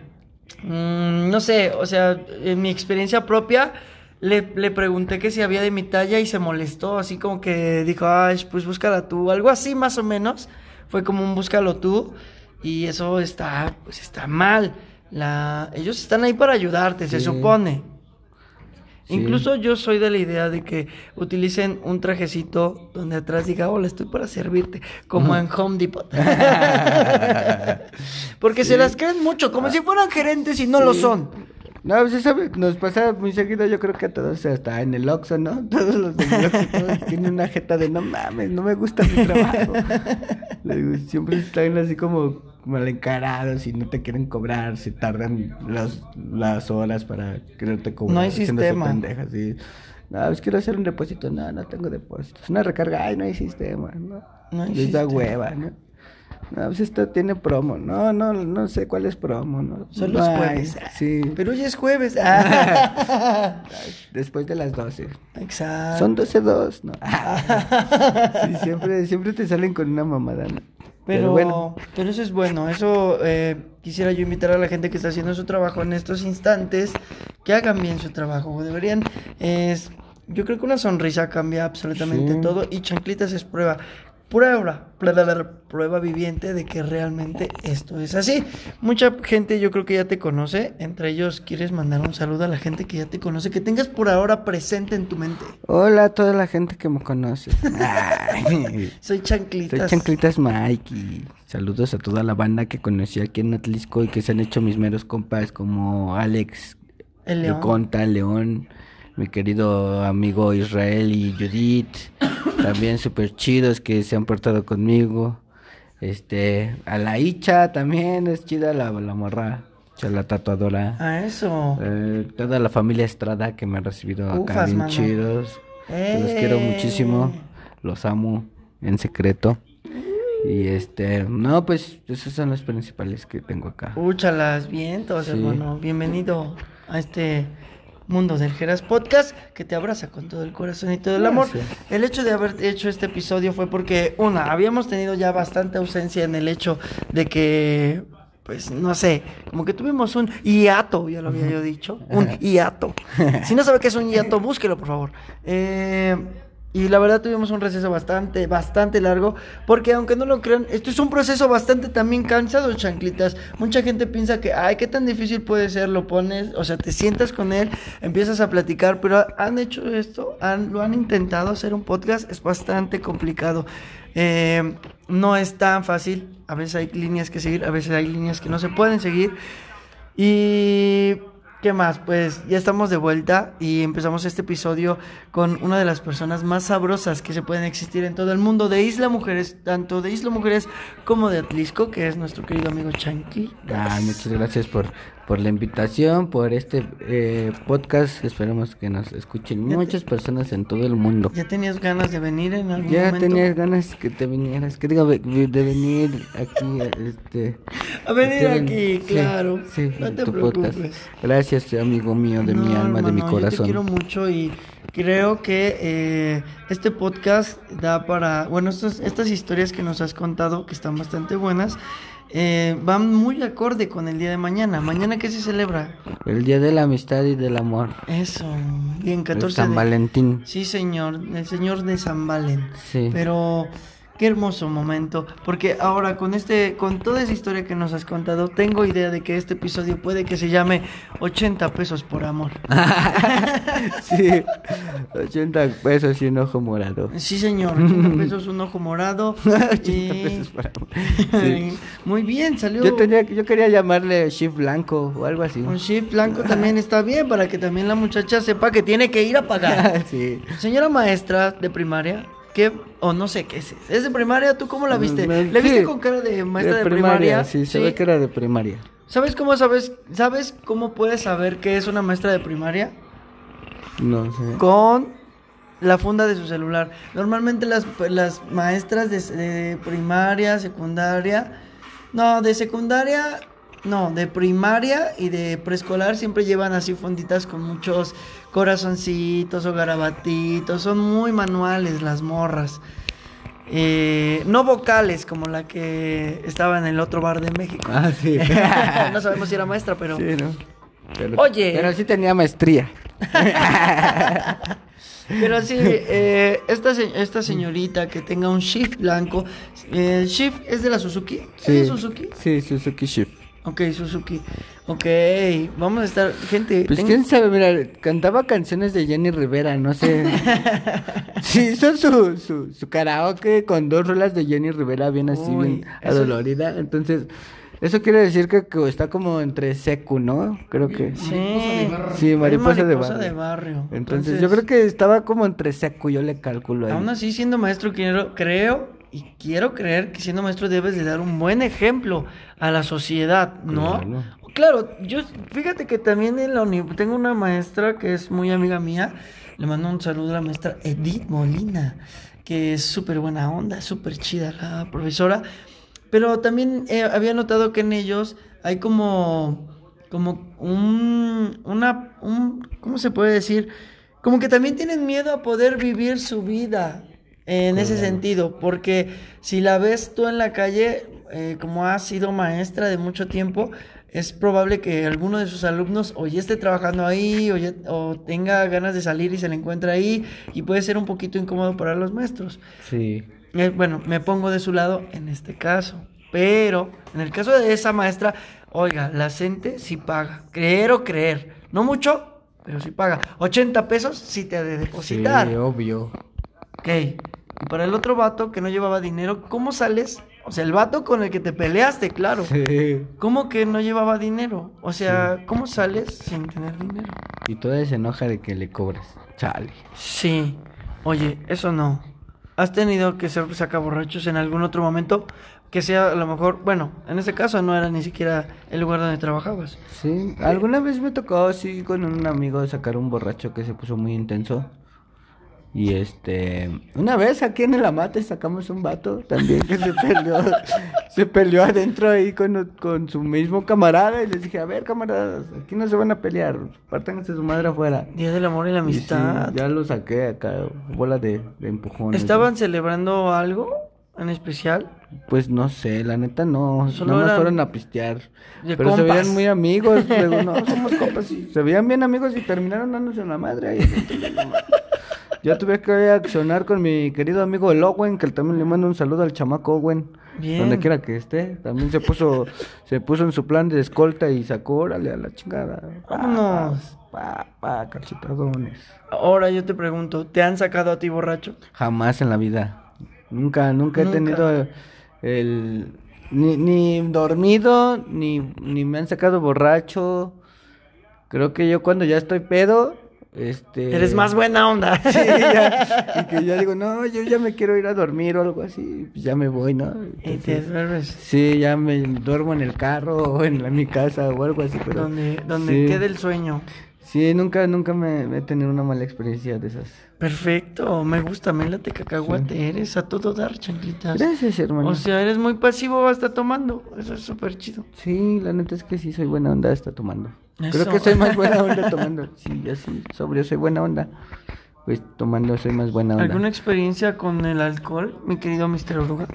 mm, no sé, o sea, en mi experiencia propia. Le, le pregunté que si había de mi talla y se molestó, así como que dijo, ay, pues búscala tú, algo así más o menos. Fue como un búscalo tú y eso está, pues está mal. La, ellos están ahí para ayudarte, se supone. Sí. Incluso yo soy de la idea de que utilicen un trajecito donde atrás diga, hola, estoy para servirte, como en Home Depot. *laughs* Porque se las creen mucho, como si fueran gerentes y no lo son. No, pues eso nos pasa muy seguido, yo creo que a todos, hasta en el Oxxo, ¿no? *laughs* Todos los del Oxxo, todos tienen una jeta de no mames, no me gusta mi trabajo. *laughs* Siempre están así como mal encarados y no te quieren cobrar, se tardan las, las horas para quererte cobrar. No hay sistema. pendejas. No, pues quiero hacer un depósito, no, no tengo depósito. Es una recarga, ay, no hay sistema, ¿no? No hay Les da hueva, ¿no? No, pues esto tiene promo. No, no, no sé cuál es promo, ¿no? Es hay, jueves. Sí. Pero hoy es jueves. *laughs* Ah. Después de las 12. Exacto. Son 12-2, ¿no? *laughs* sí, siempre, siempre te salen con una mamada, ¿no? Pero, bueno. pero eso es bueno, eso eh, quisiera yo invitar a la gente que está haciendo su trabajo en estos instantes, que hagan bien su trabajo, deberían, es, yo creo que una sonrisa cambia absolutamente Sí. todo y chanclitas es prueba, prueba, prueba, prueba viviente de que realmente esto es así. Mucha gente yo creo que ya te conoce, entre ellos quieres mandar un saludo a la gente que ya te conoce, que tengas por ahora presente en tu mente. Hola a toda la gente que me conoce. *laughs* Soy chanclitas. Soy Chanclitas Mike y saludos a toda la banda que conocí aquí en Atlisco y que se han hecho mis meros compas como Alex, El León. Conta, León, mi querido amigo Israel y Judith, *coughs* también súper chidos que se han portado conmigo. Este, a la Icha también es chida la, la morra, la tatuadora. A eso. Eh, toda la familia Estrada que me ha recibido acá Ufas, bien mano. chidos. Los quiero ¡Eh! muchísimo. Los amo en secreto. Y este, no, pues esos son los principales que tengo acá. Úchalas, vientos, Sí. hermano. Bienvenido a este mundo del Geras Podcast que te abraza con todo el corazón y todo el amor. Gracias. El hecho de haber hecho este episodio fue porque, una, habíamos tenido ya bastante ausencia en el hecho de que, pues, no sé, como que tuvimos un hiato, ya lo había yo dicho, un hiato. *laughs* Si no sabe qué es un hiato, búsquelo, por favor. Eh, y la verdad tuvimos un receso bastante, bastante largo, porque aunque no lo crean, esto es un proceso bastante también cansado, chanclitas. Mucha gente piensa que, ay, qué tan difícil puede ser, lo pones, o sea, te sientas con él, empiezas a platicar, pero han hecho esto, han, lo han intentado hacer un podcast, es bastante complicado. Eh, no es tan fácil, a veces hay líneas que seguir, a veces hay líneas que no se pueden seguir. Y ¿Qué más? Pues ya estamos de vuelta y empezamos este episodio con una de las personas más sabrosas que se pueden existir en todo el mundo de Isla Mujeres, tanto de Isla Mujeres como de Atlisco, que es nuestro querido amigo Chanqui. Ah, muchas gracias por, por la invitación, por este eh, podcast. Esperemos que nos escuchen muchas personas en todo el mundo. ¿Ya tenías ganas de venir en algún Ya momento? tenías ganas que te vinieras, que diga de venir aquí, este... A venir aquí, claro. Sí, No te tu preocupes. podcast. Gracias, amigo mío, de mi alma, de mi Yo te corazón. quiero mucho y creo que eh, este podcast da para, bueno, estas, estas historias que nos has contado, que están bastante buenas, eh, van muy acorde con el día de mañana. Mañana qué se celebra? El día de la amistad y del amor. Eso, bien, El 14 San de... Valentín. Sí, señor, el señor de San Valen. Sí. Pero qué hermoso momento, porque ahora con este con toda esa historia que nos has contado, tengo idea de que este episodio puede que se llame 80 pesos por amor. *laughs* sí, 80 pesos y un ojo morado. Sí, señor, 80 *laughs* pesos un ojo morado. *laughs* 80 y- pesos para Sí. Muy bien, salió Yo, tenía, yo quería llamarle shift blanco o algo así. un shift blanco también está bien para que también la muchacha sepa que tiene que ir a pagar. sí. Señora maestra de primaria, ¿qué o no sé qué es? ¿Es de primaria? ¿Tú cómo la viste? Mm, ¿Le viste con cara de maestra de, primaria? Sí, se ve que era de primaria. ¿Sabes cómo sabes? ¿Sabes cómo puedes saber que es una maestra de primaria? No sé. Con la funda de su celular. Normalmente las, las maestras de, de primaria, secundaria, no, de secundaria, no, de primaria y de preescolar siempre llevan así funditas con muchos corazoncitos o garabatitos. Son muy manuales las morras. Eh, no vocales como la que estaba en el otro bar de México. Ah, sí. *laughs* no sabemos si era maestra, pero... Sí, ¿no? Pero- Oye. Pero sí tenía maestría. *laughs* Pero sí, eh, esta, esta señorita que tenga un shift blanco, eh, el shift es de la Suzuki. ¿Es de Suzuki? Sí, Suzuki Shift. Ok, Suzuki. Ok, vamos a estar, gente. Pues tengo- quién sabe, mira, cantaba canciones de Jenny Rivera, no sé. *laughs* sí, hizo su, su, su karaoke con dos rolas de Jenny Rivera bien así, Uy, bien eso- adolorida. Entonces, eso quiere decir que, que está como entre secu, ¿no? Creo que. Sí, Sí, mariposa de mariposa barrio. de barrio. Entonces, yo creo que estaba como entre secu, yo le calculo ahí. Aún así, siendo maestro, quiero, creo y quiero creer que siendo maestro debes de dar un buen ejemplo a la sociedad, ¿no? Claro. Claro, yo fíjate que también en la uni tengo una maestra que es muy amiga mía. Le mando un saludo a la maestra Edith Molina, que es súper buena onda, súper chida la profesora. Pero también eh, había notado que en ellos hay como, como un, una, un, ¿cómo se puede decir? Como que también tienen miedo a poder vivir su vida en ese sentido, porque si la ves tú en la calle, eh, como has sido maestra de mucho tiempo, es probable que alguno de sus alumnos o ya esté trabajando ahí o, ya- o tenga ganas de salir y se le encuentra ahí y puede ser un poquito incómodo para los maestros. Sí. Eh, bueno, me pongo de su lado en este caso. Pero en el caso de esa maestra, oiga, la gente sí paga. Creer o creer. No mucho, pero sí paga. 80 pesos sí te ha de depositar. Sí, obvio. Ok. Y para el otro vato que no llevaba dinero, ¿cómo sales? O sea, el vato con el que te peleaste, claro. Sí. ¿Cómo que no llevaba dinero? O sea, ¿cómo sales sin tener dinero? Y toda se enoja de que le cobras. Chale. Sí. Oye, eso no. ¿Has tenido que ser sacaborrachos en algún otro momento? Que sea a lo mejor, bueno, en este caso no era ni siquiera el lugar donde trabajabas. Sí, alguna vez me tocó así con un amigo sacar un borracho que se puso muy intenso. Y este, una vez aquí en el amate sacamos un vato también que se peleó, *laughs* se peleó adentro ahí con, con su mismo camarada y les dije, a ver camaradas, aquí no se van a pelear, pártanse su madre afuera. Día del amor y la Y sí, amistad. ya lo saqué acá, bola de, de empujones. ¿Estaban celebrando algo en especial? Pues no sé, la neta no, Solo no nos fueron a pistear. Pero se veían muy amigos, luego no, *laughs* somos compas. y se veían bien amigos y terminaron dándose la madre ahí. *laughs* Yo tuve que accionar con mi querido amigo el Owen, que también le mando un saludo al chamaco Owen. Bien. Donde quiera que esté. También se puso, se puso en su plan de escolta y sacó, órale, a la chingada. Vámonos. Pa, pa, cachetadones. Ahora yo te pregunto, ¿te han sacado a ti borracho? Jamás en la vida. Nunca, nunca he Nunca. tenido el... Ni, ni dormido, ni, ni me han sacado borracho. Creo que yo cuando ya estoy pedo, este... Eres más buena onda. *laughs* Sí, ya, y que ya digo, no, yo ya me quiero ir a dormir o algo así, pues ya me voy, ¿no? Y te sí, ya me duermo en el carro o en la- mi casa o algo así, pero... Donde, donde sí. quede el sueño. Sí, nunca, nunca me, me he tenido una mala experiencia de esas. Perfecto, me gusta, me late cacahuate. Eres a todo dar, chanquitas. Gracias, hermano. O sea, eres muy pasivo hasta tomando. Eso es súper chido. Sí, la neta es que sí soy buena onda hasta tomando. Eso. Creo que soy más buena onda *laughs* tomando. Sí, ya sí, sobrio soy buena onda. Pues tomando soy más buena onda. ¿Alguna experiencia con el alcohol, mi querido Mr. Oruga?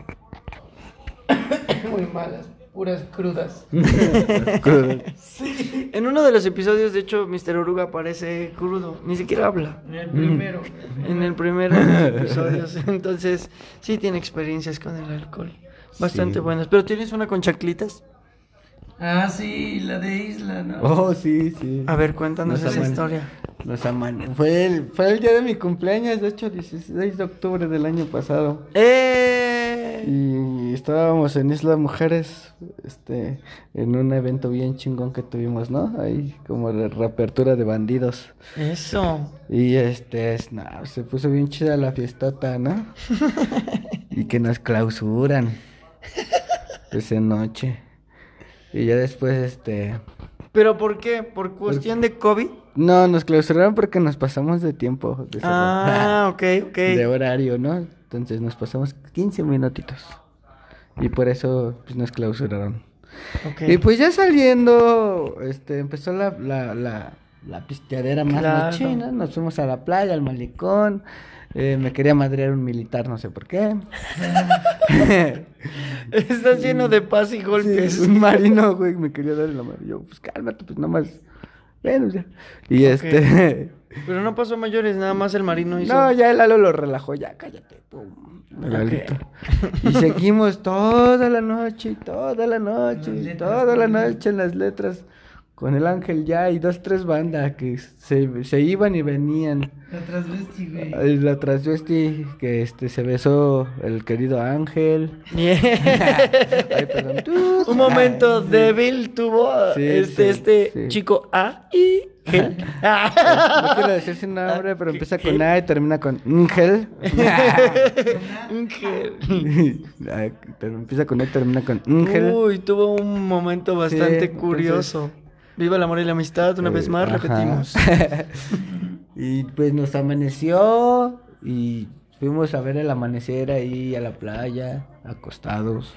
*coughs* Muy malas, puras crudas. *laughs* Crudo. En uno de los episodios, de hecho, Mr. Oruga parece crudo. Ni siquiera habla. En el primero. En el primer de los episodios. *laughs* Entonces, sí tiene experiencias con el alcohol. Bastante Sí. buenas. Pero tienes una con chaclitas. Ah, sí, la de Isla, ¿no? Oh, sí, sí. A ver, cuéntanos Nos esa aman- historia. Nos aman. Fue el, fue el día de mi cumpleaños, de hecho, 16 de octubre del año pasado. ¡Eh! Y estábamos en Isla Mujeres, este, en un evento bien chingón que tuvimos, ¿no? Ahí como de reapertura de bandidos. Eso. Y este, es, no, se puso bien chida la fiestota, ¿no? *laughs* y que nos clausuran esa noche. Y ya después, este, ¿Pero por qué? ¿Por cuestión de COVID? no, nos clausuraron porque nos pasamos de tiempo, de, Ah, *laughs* ok, ok. de horario, ¿no? Entonces nos pasamos 15 minutitos. Y por eso, pues, nos clausuraron. Y pues ya saliendo, este, empezó la, la, la, la pisteadera más Claro. machina, nos fuimos a la playa, al malecón, eh, me quería madrear un militar, no sé por qué. *laughs* Estás lleno de paz y golpes. Sí, un marino, güey, me quería dar la mano. Yo, pues cálmate, pues nomás, bueno, ya. Y este, *laughs* Pero no pasó a mayores, nada más el marino hizo. no, ya el Lalo lo relajó, ya cállate, pum, el Lalito. Y seguimos toda la noche, toda la noche, toda la noche en las letras. Con el ángel ya y dos, tres bandas que se, se iban y venían. La transvesti, güey. La transvesti que este se besó el querido ángel. *laughs* Ay, perdón. Un momento débil tuvo Sí, este, sí, este sí. chico A y Gel. *laughs* No quiero decir su nombre, pero empieza con A y termina con Ángel. *laughs* Un gel. Ay, pero empieza con A y termina con Ángel. Uy, tuvo un momento bastante Sí, curioso. Viva el amor y la amistad, una vez más, Ajá. repetimos. *laughs* y pues nos amaneció y fuimos a ver el amanecer ahí a la playa, acostados.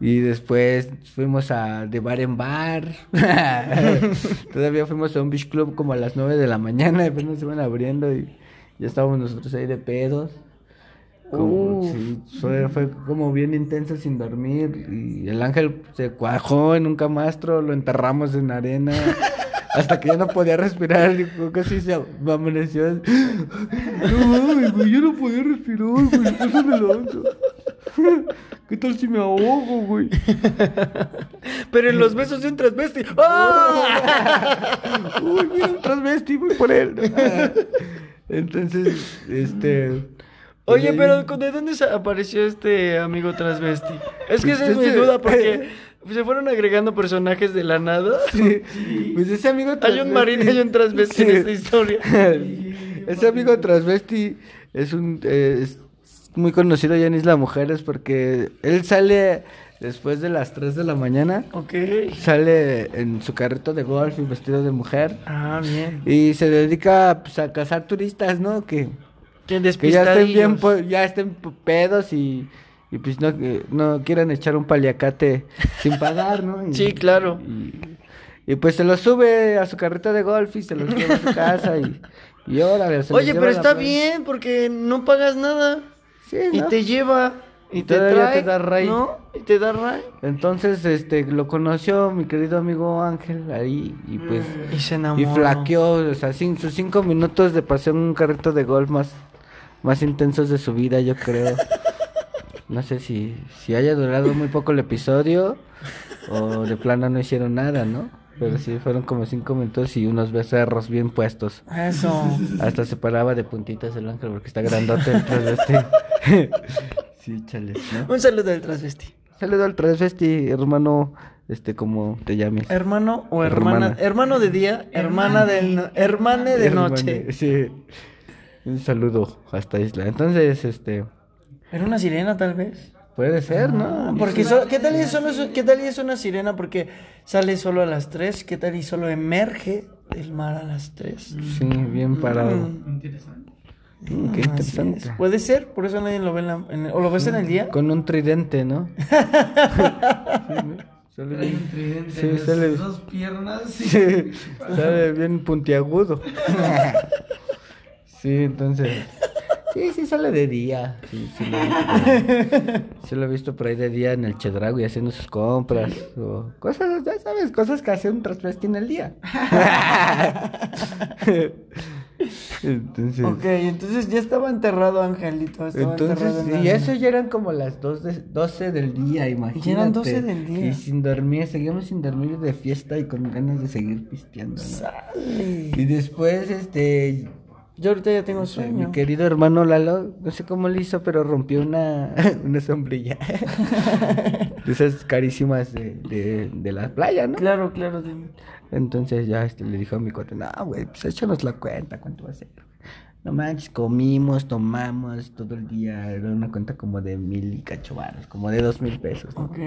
Y después fuimos a de bar en bar. *laughs* Todavía fuimos a un beach club como a las 9 de la mañana, y *laughs* apenas se iban abriendo y ya estábamos nosotros ahí de pedos. Como, sí, fue, fue como bien intenso sin dormir y el ángel se cuajó en un camastro, lo enterramos en arena *laughs* hasta que ya no podía respirar y casi se amaneció. No mames, güey, yo no podía respirar, güey, eso me lanza. ¿Qué tal si me ahogo, güey? Pero en los besos de un transvesti. ¡Ah! *laughs* Uy, mira un transvesti, voy por él. Entonces, este. Oye, pero ¿de dónde apareció este amigo transvesti? Es que Pues esa es mi ese- duda, *laughs* porque se fueron agregando personajes de la nada. Sí, Pues ese amigo Hay un marino y un transvesti en Sí. esta historia. *laughs* Ese amigo transvesti es un eh, es muy conocido ya en Isla Mujeres porque él sale después de las 3 de la mañana, Ok. sale en su carrito de golf y vestido de mujer Ah, bien. y se dedica pues, a cazar turistas, ¿no? Que, Que ya estén bien ya estén pedos y, y pues no, no quieran echar un paliacate sin pagar, ¿no? *laughs* Y- Sí, claro. Y, y pues se los sube a su carrito de golf y se los lleva a su casa y, y órale, se Oye, pero está bien porque no pagas nada. Sí, Y ¿no? te lleva. Y te trae. te da ray. ¿No? Y te da ray. Entonces, este, lo conoció mi querido amigo Ángel ahí y pues... Y se Y enamoró. flaqueó, o sea, sus cinco minutos de paseo en un carrito de golf más, más intensos de su vida, yo creo. No sé si, si haya durado muy poco el episodio o de plano no hicieron nada, ¿no? Pero sí, fueron como cinco minutos y unos becerros bien puestos. Eso. Hasta se paraba de puntitas el ángel porque está grandote el transvesti. *laughs* sí, chale, ¿no? Un saludo del transvesti. Saludo al transvesti, hermano. este, como te llames. Hermano o hermana. Hermana. Hermano de día, hermana del no- hermane de Hermane, noche. Sí. Un saludo hasta Isla. Entonces, este, Era una sirena tal vez. puede ser, ¿no? Porque so- ¿qué tal y es solo qué tal y es una sirena porque sale solo a las 3? ¿Qué tal y solo emerge del mar a las 3? Sí, bien parado. Interesante. Mm, qué interesante. Puede ser, por eso nadie lo ve en la, en el- o lo ves en el día. Con un tridente, ¿no? *laughs* Sale Trae un bien, tridente Sí, en sale- dos piernas. y- sí, sale bien puntiagudo. *laughs* Sí, entonces. *laughs* Sí, sí sale de día. Sí, sí, lo he visto. *laughs* Sí lo he visto por ahí de día en el Chedrago y haciendo sus compras. O cosas, ya sabes, cosas que hace un transvesti en el día. *laughs* Entonces. Ok, entonces ya estaba enterrado Angelito. Estaba Entonces, enterrado en y la- eso ya eran como las dos de- 12 del día, imagínate. eran 12 del día. Y sin dormir, seguimos sin dormir de fiesta y con ganas de seguir pisteando. ¿no? Sale. Y después, este, Yo ahorita ya tengo mi sueño. querido hermano Lalo, no sé cómo le hizo, pero rompió una, *laughs* una sombrilla. *laughs* de esas carísimas de, de, de la playa, ¿no? Claro, claro. dime. Entonces ya este, le dijo a mi cuate, no, güey, pues échanos la cuenta, ¿cuánto va a ser? No manches, comimos, tomamos todo el día, era una cuenta como de mil y cacho como de dos mil pesos, ¿no? Ok.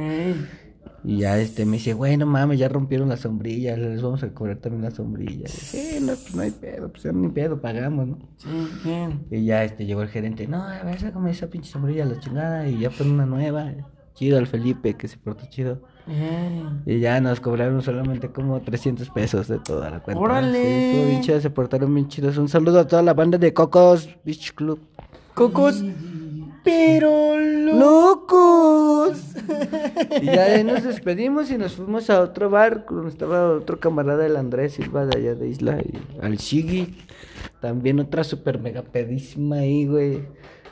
Y ya este me dice, güey, no mames, ya rompieron las sombrillas, les vamos a cobrar también las sombrillas. Sí, no, pues no hay pedo, pues ni pedo, pagamos, ¿no? Sí, bien. Y ya este llegó el gerente, no, a ver, sácame esa pinche sombrilla, la chingada, y ya pon una nueva. Chido al Felipe, que se portó chido. Bien. Y ya nos cobraron solamente como 300 pesos de toda la cuenta. ¡Órale! Sí, estuvo bien chido, se portaron bien chidos. Un saludo a toda la banda de Cocos Beach Club. Cocos, pero ¡Locos! y ya de ahí nos despedimos y nos fuimos a otro bar donde estaba otro camarada del Andrés Silva de allá de Isla, y al Shigi. También otra super mega pedísima ahí, güey.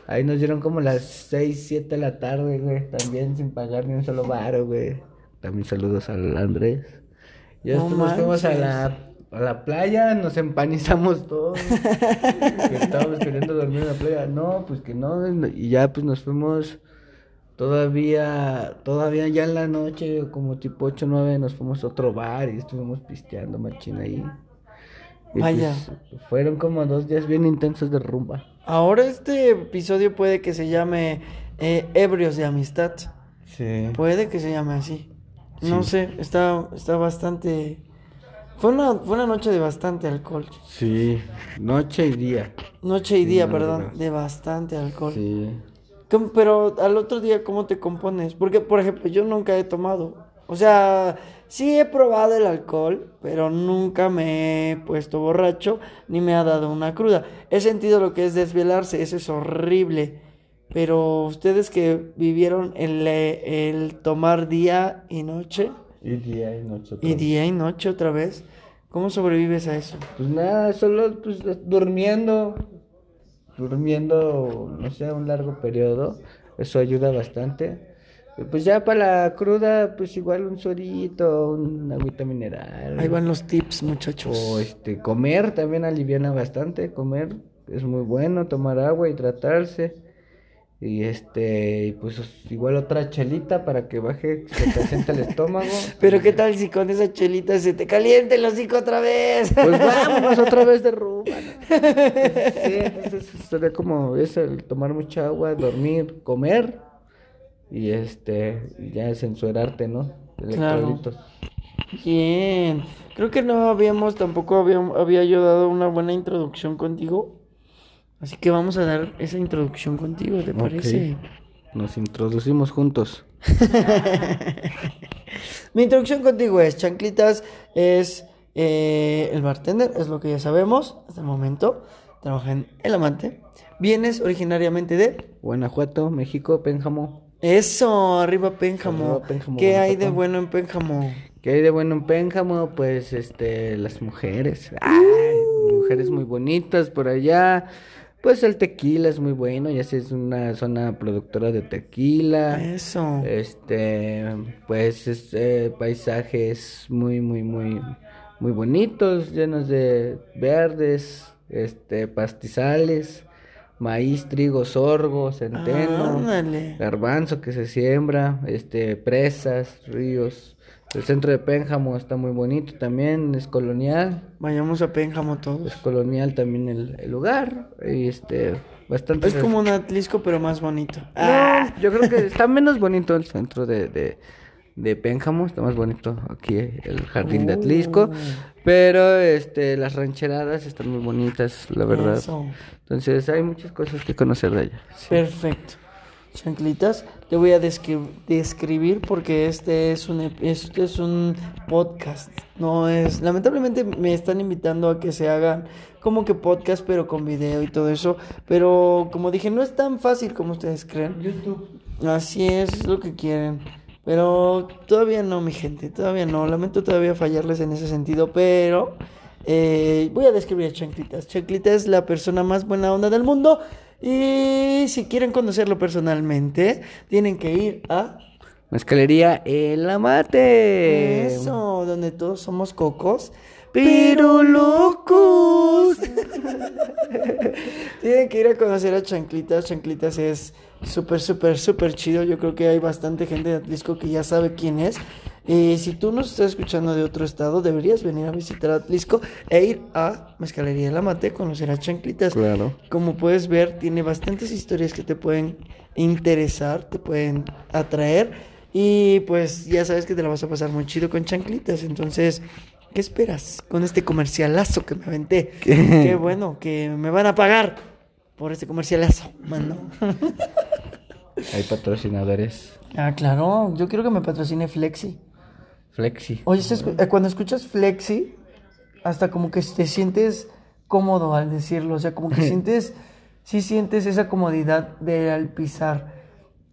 Ahí nos dieron como las 6, 7 de la tarde, güey. También sin pagar ni un solo bar, güey. También saludos al Andrés. Y No nos fuimos a la, a la playa, nos empanizamos *laughs* todos. que estábamos queriendo dormir en la playa. No, pues que no. Y ya pues nos fuimos todavía, todavía ya en la noche, como tipo 8 o 9, nos fuimos a otro bar y estuvimos pisteando machina ahí. Y, Vaya. pues, fueron como dos días bien intensos de rumba. Ahora este episodio puede que se llame eh, Ebrios de Amistad. Sí. Puede que se llame así. No sé, está, está bastante... Fue una, fue una noche de bastante alcohol. Sí, noche y día. Noche y Sí, día, perdón, de bastante alcohol. Sí. ¿Cómo- Pero al otro día, ¿cómo te compones? Porque, por ejemplo, yo nunca he tomado. O sea, sí he probado el alcohol, pero nunca me he puesto borracho ni me ha dado una cruda. He sentido lo que es desvelarse, eso es horrible. Pero ustedes que vivieron el, eh, el tomar día y noche, Y día y noche. y día y noche otra vez, ¿cómo sobrevives a eso? Pues nada, solo pues durmiendo, durmiendo, no sé, un largo periodo, eso ayuda bastante. Pues ya para la cruda, pues igual un suerito, un agüita mineral. Ahí van los tips, muchachos. O este, comer también aliviana bastante, comer es muy bueno, tomar agua, hidratarse. Y este, pues igual otra chelita para que baje, se te asiente el estómago. *laughs* Pero qué tal si con esa chelita se te calienta el hocico otra vez. *laughs* Pues vámonos otra vez de rumba. ¿no? Sí, *laughs* entonces sería como eso, el tomar mucha agua, dormir, comer y este, ya censurarte, ¿no? Claro. Bien. Creo que no habíamos, tampoco había, había yo dado una buena introducción contigo. Así que vamos a dar esa introducción contigo, ¿te parece? Nos introducimos juntos. *laughs* Mi introducción contigo es, Chanclitas es eh, el bartender, es lo que ya sabemos hasta el momento. Trabaja en El Amante. Vienes originariamente de... Guanajuato, México, Pénjamo. Eso, arriba Pénjamo. ¿Qué hay de bueno en Pénjamo? ¿Qué hay de bueno en Pénjamo? Pues este, las mujeres. Ay, mujeres muy bonitas por allá. Pues el tequila es muy bueno, ya sé, es una zona productora de tequila. Eso. Este, pues es, eh, paisajes muy, muy, muy, muy bonitos, llenos de verdes, este, pastizales, maíz, trigo, sorgo, centeno, garbanzo que se siembra, este, presas, ríos, El centro de Pénjamo está muy bonito también, es colonial. Vayamos a Pénjamo Es todos. colonial también el, el lugar. Y este, bastante. Es como un Atlisco, pero más bonito. No, Ah, yo creo que está menos bonito el centro de, de, de Pénjamo, está más bonito aquí el jardín de Atlisco. Pero este, las rancheradas están muy bonitas, la verdad. Eso. Entonces hay muchas cosas que conocer de allá. Perfecto. Chanclitas, te voy a descri- describir porque este es un este es un podcast. No es, lamentablemente me están invitando a que se hagan como que podcast pero con video y todo eso, pero como dije, no es tan fácil como ustedes creen. YouTube. Así es, es lo que quieren. Pero todavía no, mi gente, todavía no. Lamento todavía fallarles en ese sentido, pero eh, voy a describir a Chanclitas. Chanclitas es la persona más buena onda del mundo. Y si quieren conocerlo personalmente, tienen que ir a Mezcalería El Amate. eso, donde todos somos cocos, pero locos. *laughs* Tienen que ir a conocer a Chanclitas. Chanclitas es súper, súper, súper chido. Yo creo que hay bastante gente de Atlisco que ya sabe quién es. Y si tú nos estás escuchando de otro estado, deberías venir a visitar Atlisco e ir a Mezcalería La Mate a conocer a Chanclitas. Claro. Como puedes ver, tiene bastantes historias que te pueden interesar, te pueden atraer. Y pues ya sabes que te la vas a pasar muy chido con chanclitas. Entonces, ¿qué esperas con este comercialazo que me aventé? *laughs* Qué bueno, que me van a pagar por este comercialazo, mano. *laughs* Hay patrocinadores. ah, claro, yo quiero que me patrocine Flexi. Flexi. Oye, ¿estás escu- eh, cuando escuchas Flexi, hasta como que te sientes cómodo al decirlo, o sea, como que *laughs* sientes, sí sientes esa comodidad de al pisar.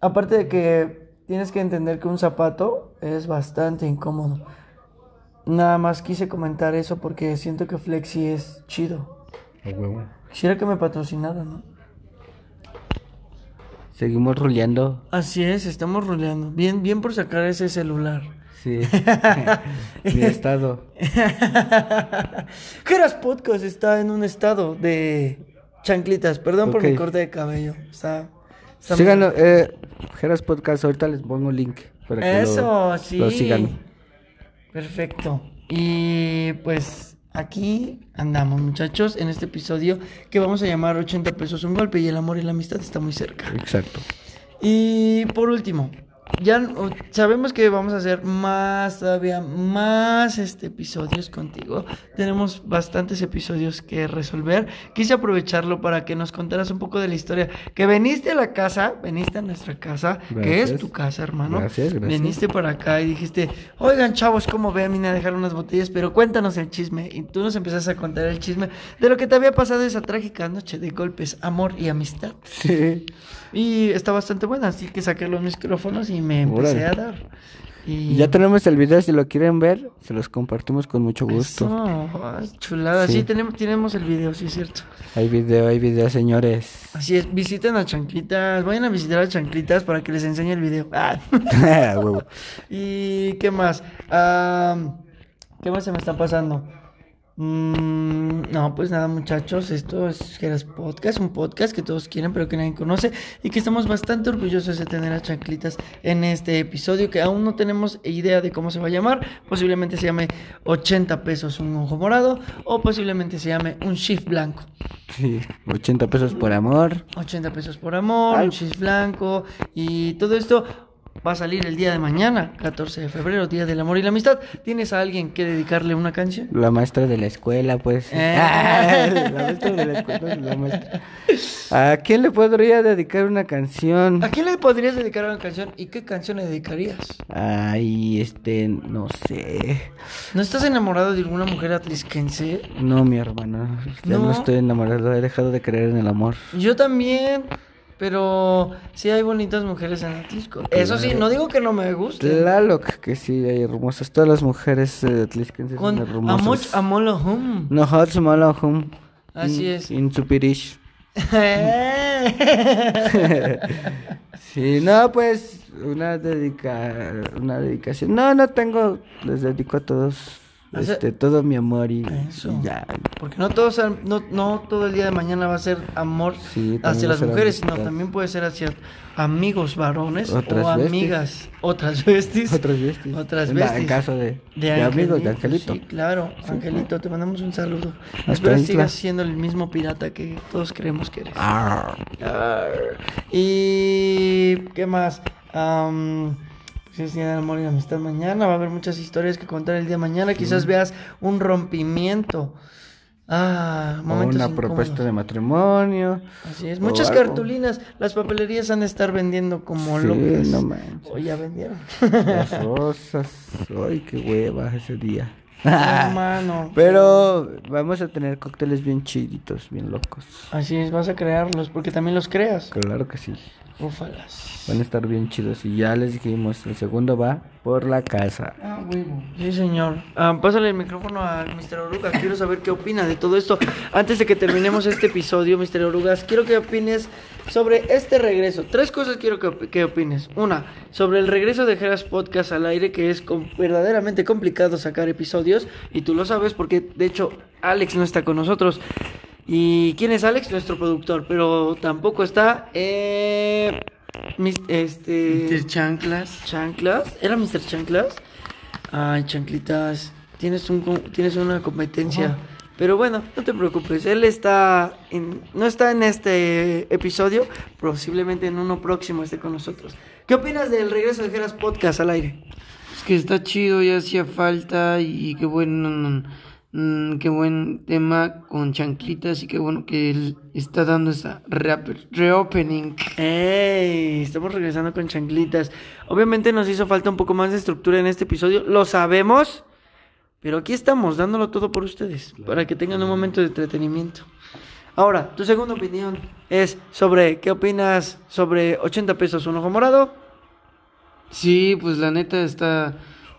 Aparte de que tienes que entender que un zapato es bastante incómodo. Nada más quise comentar eso porque siento que Flexi es chido. Huevo. Quisiera que me patrocinara, ¿no? Seguimos roleando. Así es, estamos roleando. Bien, bien por sacar ese celular. Sí. *laughs* *laughs* Mi estado. *laughs* Geras Podcast está en un estado de chanclitas. Perdón por mi corte de cabello. Está. está Síganlo, eh, Geras Podcast, ahorita les pongo un link para que lo- Eso, sí. lo sigan. Perfecto. Y pues aquí andamos, muchachos, en este episodio que vamos a llamar 80 pesos un golpe y el amor y la amistad está muy cerca. Exacto. Y por último, ya sabemos que vamos a hacer más, todavía más este, episodios contigo. Tenemos bastantes episodios que resolver. Quise aprovecharlo para que nos contaras un poco de la historia. Que viniste a la casa, viniste a nuestra casa, que es tu casa, hermano. Gracias, gracias. Viniste para acá y dijiste, oigan chavos, ¿cómo ven? Vine a dejar unas botellas, pero cuéntanos el chisme. Y tú nos empezaste a contar el chisme de lo que te había pasado esa trágica noche de golpes, amor y amistad. Sí. Y está bastante buena, así que saqué los micrófonos y me empecé Órale. a dar. Y Ya tenemos el video, si lo quieren ver, se los compartimos con mucho gusto. Eso, chulada. Sí, Sí. tenemos, tenemos el video, sí es cierto. Hay video, hay video, señores. Así es, visiten a Chanclitas, vayan a visitar a Chanclitas para que les enseñe el video. Ah. *laughs* *laughs* ¿Y qué más? Am, ¿Qué más se me está pasando? Mm, no, pues nada, muchachos. Esto es Geras Podcast, un podcast que todos quieren, pero que nadie conoce. Y que estamos bastante orgullosos de tener a Chanclitas en este episodio. Que aún no tenemos idea de cómo se va a llamar. Posiblemente se llame 80 pesos un ojo morado. O posiblemente se llame un shift blanco. Sí, 80 pesos por amor. 80 pesos por amor, Ay. un shift blanco. Y todo esto va a salir el día de mañana, 14 de febrero, Día del Amor y la Amistad. ¿Tienes a alguien que dedicarle una canción? La maestra de la escuela, pues. Eh. Ah, *laughs* la maestra de la escuela, la maestra. ¿A quién le podría dedicar una canción? ¿A quién le podrías dedicar una canción y qué canción le dedicarías? Ay, este, no sé. ¿No estás enamorado de alguna mujer atlisquense? No, mi hermano. Ya no ¿No? estoy enamorado, he dejado de creer en el amor. Yo también, pero sí hay bonitas mujeres en Atlisco. Eso sí, no digo que no me guste. Tlaloc, que sí, hay hermosas. Todas las mujeres eh, atlisquenses son hermosas. Amoch Amolo Hum. No, hot malo hum. Así es. In Supirish. *laughs* Sí, no, pues una dedica, una dedicación. No, no tengo, les dedico a todos O sea- este, todo mi amor y, Eso. y ya. Porque no todo, sea- no, no todo el día de mañana va a ser amor Sí, hacia las mujeres, sino también puede ser hacia amigos varones Otras o amigas, otras besties. Otras besties. Otras En la- En besties. caso de, De, de amigos de Angelito. Sí, claro, Angelito, te mandamos un saludo. Hasta Espero Isla. sigas siendo el mismo pirata que todos creemos que eres. Arr. Arr. Y qué más. Es Día del Amor y la Amistad mañana. Va a haber muchas historias que contar el día de mañana. Quizás veas un rompimiento. Ah, O momentos una incómodos. propuesta de matrimonio. Así es. Muchas algo. cartulinas. Las papelerías han de estar vendiendo como Sí, locas. no manches. O ya vendieron. Las rosas. *laughs* Ay, qué hueva ese día. Hermano. Pero vamos a tener cócteles bien chiditos, bien locos. Así es, vas a crearlos porque también los creas. Claro que sí. Búfalas. Van a estar bien chidos. Y ya les dijimos, el segundo va por la casa. Ah, huevo. Sí, señor. Ah, pásale el micrófono a Mr. Oruga. Quiero saber qué opina de todo esto. Antes de que terminemos este episodio, Mr. Orugas, quiero que opines sobre este regreso. Tres cosas quiero que, op- que opines. Una, sobre el regreso de Geras Podcast al aire, que es com- verdaderamente complicado sacar episodios. Y tú lo sabes porque, de hecho, Alex no está con nosotros. ¿Y quién es Alex? Nuestro productor. Pero tampoco está... Eh, mis- este... Mr. Chanclas. ¿Chanclas? ¿Era Mr. Chanclas? Ay, chanclitas. Tienes, un, tienes una competencia. Pero bueno, no te preocupes. Él está en, no está en este episodio. Posiblemente en uno próximo esté con nosotros. ¿Qué opinas del regreso de Geras Podcast al aire? Es que está chido, ya hacía falta y qué buen, mm, qué buen tema con chanclitas y qué bueno que él está dando esa reopening. ¡Ey! Estamos regresando con chanclitas. Obviamente nos hizo falta un poco más de estructura en este episodio. Lo sabemos. Pero aquí estamos, dándolo todo por ustedes. Para que tengan un momento de entretenimiento. Ahora, tu segunda opinión es sobre qué opinas sobre 80 pesos un ojo morado. Sí, pues la neta está,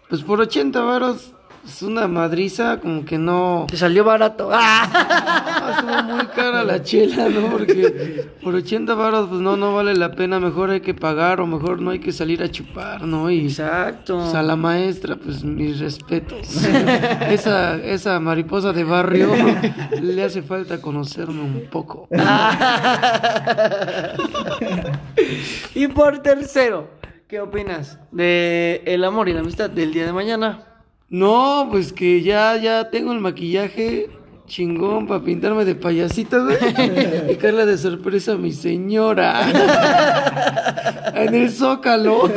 pues por 80 varos es una madriza, como que no... Te salió barato. *laughs* ¡Ah! Estuvo muy cara la chela, ¿no? Porque por 80 varos, pues no, no vale la pena, mejor hay que pagar o mejor no hay que salir a chupar, ¿no? Y Exacto. pues, a la maestra, pues mis respetos. *laughs* esa, esa mariposa de barrio *laughs* le hace falta conocerme un poco. y por tercero, ¿qué opinas de el amor y la amistad del día de mañana? No, pues que ya, ya tengo el maquillaje chingón para pintarme de payasita, güey. *laughs* Y caerle de sorpresa a mi señora. *laughs* en el zócalo.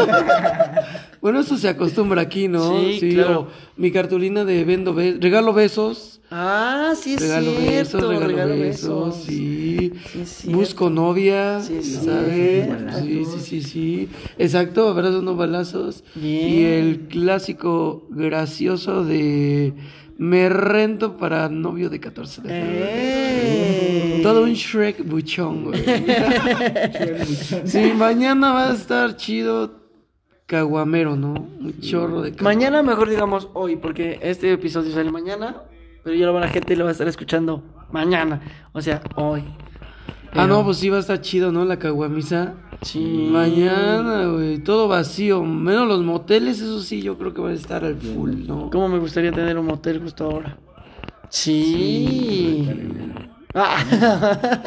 Bueno, eso se acostumbra aquí, ¿no? Sí, claro. o mi cartulina de vendo be- regalo besos. Ah, sí es Regalo cierto. besos, regalo, regalo besos, besos. sí. Sí. Busco novia, Sí, es ¿sabes? Sí, sí, sí, sí. Exacto, abrazos no balazos. Bien. Y el clásico gracioso de me rento para novio de 14 de febrero. ¡Ey! Todo un Shrek buchón, güey. *laughs* sí, mañana va a estar chido caguamero, ¿no? Un chorro de caguamero. Mañana, mejor digamos hoy, porque este episodio sale mañana, pero ya lo va la gente lo va a estar escuchando mañana, o sea, hoy. Ah, no, pues sí va a estar chido, ¿no? La caguamisa. Sí. Mañana, güey, todo vacío, menos los moteles, eso sí, yo creo que van a estar al full, ¿no? ¿Cómo me gustaría tener un motel justo ahora? Sí. Ah. *laughs*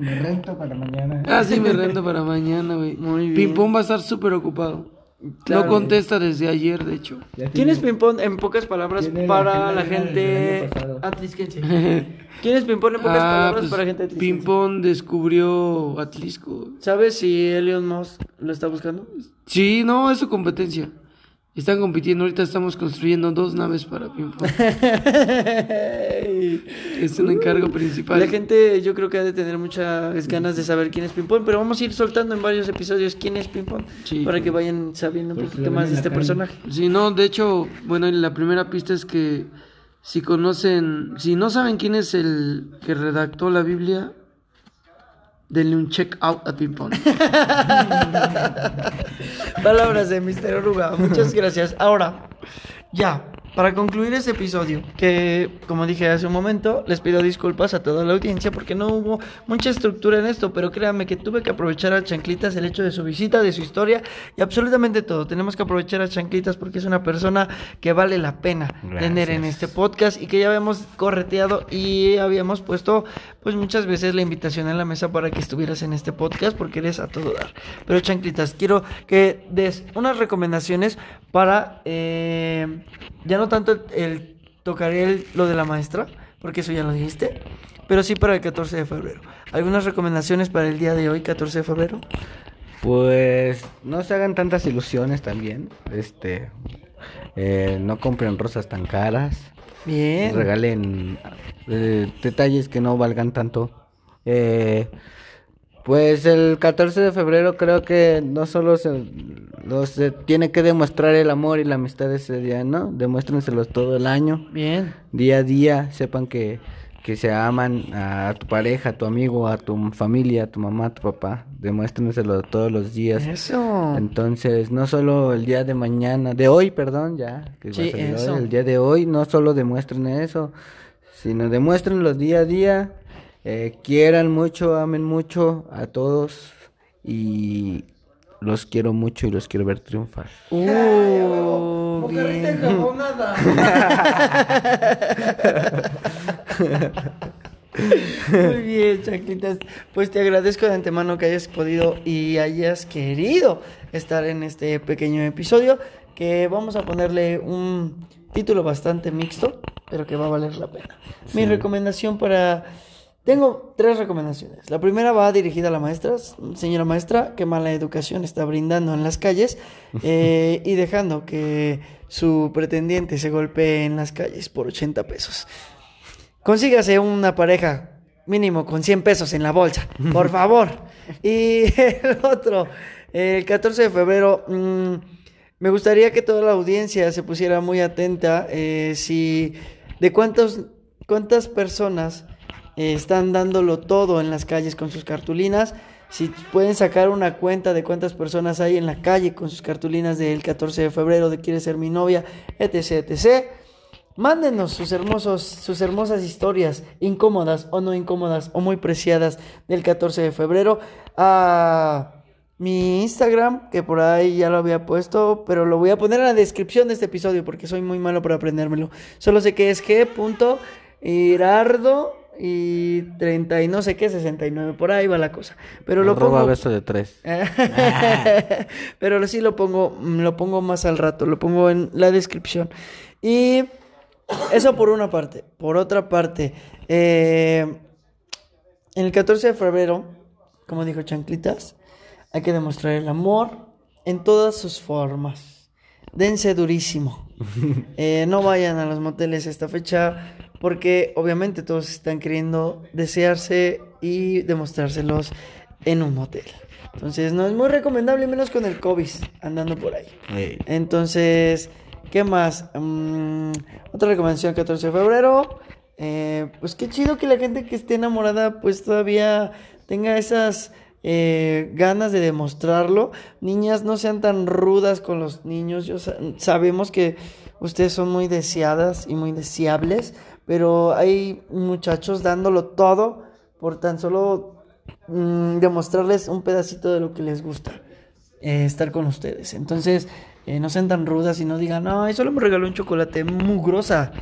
Me rento para mañana. Ah, sí, me rento para mañana, güey. Muy bien. Pimpón va a estar súper ocupado. Claro. No contesta desde ayer, de hecho. ¿Quién es ping-pong en pocas palabras la para la gente atlisquense? ¿Quién es ping-pong en pocas Ah, palabras pues, para gente atlisquense? Pimpón descubrió Atlisco. ¿Sabes si Elon Musk lo está buscando? Sí, no, es su competencia. Están compitiendo, ahorita estamos construyendo dos naves para Pimpón. *laughs* es un encargo principal. La gente yo creo que ha de tener muchas ganas de saber quién es Pimpón, pero vamos a ir soltando en varios episodios quién es Pimpón Sí. para que vayan sabiendo un poquito más de este calle. personaje. Sí, no, de hecho, bueno, la primera pista es que si conocen, si no saben quién es el que redactó la Biblia, denle un check out a Pimpón. *laughs* Palabras de Mr. Oruga, muchas gracias. Ahora, ya, para concluir este episodio, que como dije hace un momento, les pido disculpas a toda la audiencia porque no hubo mucha estructura en esto, pero créanme que tuve que aprovechar a Chanclitas el hecho de su visita, de su historia y absolutamente todo. Tenemos que aprovechar a Chanclitas porque es una persona que vale la pena tener en este podcast y que ya habíamos correteado y habíamos puesto pues muchas veces la invitación en la mesa para que estuvieras en este podcast porque eres a todo dar. Pero Chanclitas, quiero que des unas recomendaciones para... Eh, ya no tanto el, tocaré lo de la maestra, porque eso ya lo dijiste, pero sí para el 14 de febrero. ¿Algunas recomendaciones para el día de hoy, 14 de febrero? Pues no se hagan tantas ilusiones también. Este, eh, no compren rosas tan caras. Bien. Regalen eh, detalles que no valgan tanto. Eh, pues el 14 de febrero creo que no solo se, tiene que demostrar el amor y la amistad ese día, ¿no? Demuéstrenselos todo el año. Bien. Día a día, sepan que, que se aman a tu pareja, a tu amigo, a tu familia, a tu mamá, a tu papá. Demuéstrenselo todos los días. Eso. Entonces, no solo el día de mañana, de hoy, perdón, ya. Que sí, eso. el día de hoy, no solo demuestren eso, sino demuéstrenlo día a día eh, quieran mucho, amen mucho a todos y los quiero mucho y los quiero ver triunfar. Uh, bien. *laughs* Muy bien, Chanclitas. Pues te agradezco de antemano que hayas podido y hayas querido estar en este pequeño episodio. Que vamos a ponerle un título bastante mixto, pero que va a valer la pena. Mi recomendación para tengo tres recomendaciones. La primera va dirigida a la maestra. Señora maestra, qué mala educación está brindando en las calles *laughs* eh, y dejando que su pretendiente se golpee en las calles por 80 pesos. Consígase una pareja mínimo con 100 pesos en la bolsa, por *laughs* favor. Y *laughs* el otro, el 14 de febrero, mm, me gustaría que toda la audiencia se pusiera muy atenta eh, si de cuántos, cuántas personas eh, están dándolo todo en las calles con sus cartulinas. Si pueden sacar una cuenta de cuántas personas hay en la calle con sus cartulinas del 14 de febrero de Quiere ser mi novia, etc, etc. Mándenos sus hermosos, sus hermosas historias, incómodas o no incómodas o muy preciadas del 14 de febrero a mi Instagram, que por ahí ya lo había puesto, pero lo voy a poner en la descripción de este episodio porque soy muy malo para aprendérmelo. Solo sé que es g.irardo y 30 y no sé qué, 69, por ahí va la cosa. Pero lo pongo... beso de tres. *laughs* Pero sí lo pongo, lo pongo más al rato, lo pongo en la descripción. Y eso por una parte. Por otra parte, eh, en el 14 de febrero, como dijo Chanclitas, hay que demostrar el amor en todas sus formas. Dense durísimo. *laughs* Eh, no vayan a los moteles esta fecha porque obviamente todos están queriendo desearse y demostrárselos en un motel. Entonces no es muy recomendable, menos con el COVID andando por ahí. Entonces, ¿qué más? Mm, otra recomendación, 14 de febrero. Eh, pues qué chido que la gente que esté enamorada pues todavía tenga esas eh, ganas de demostrarlo. Niñas, no sean tan rudas con los niños. Yo, sabemos que ustedes son muy deseadas y muy deseables pero hay muchachos dándolo todo por tan solo mm, demostrarles un pedacito de lo que les gusta, eh, estar con ustedes. Entonces, eh, no sean tan rudas y no digan, no, solo me regaló un chocolate mugrosa.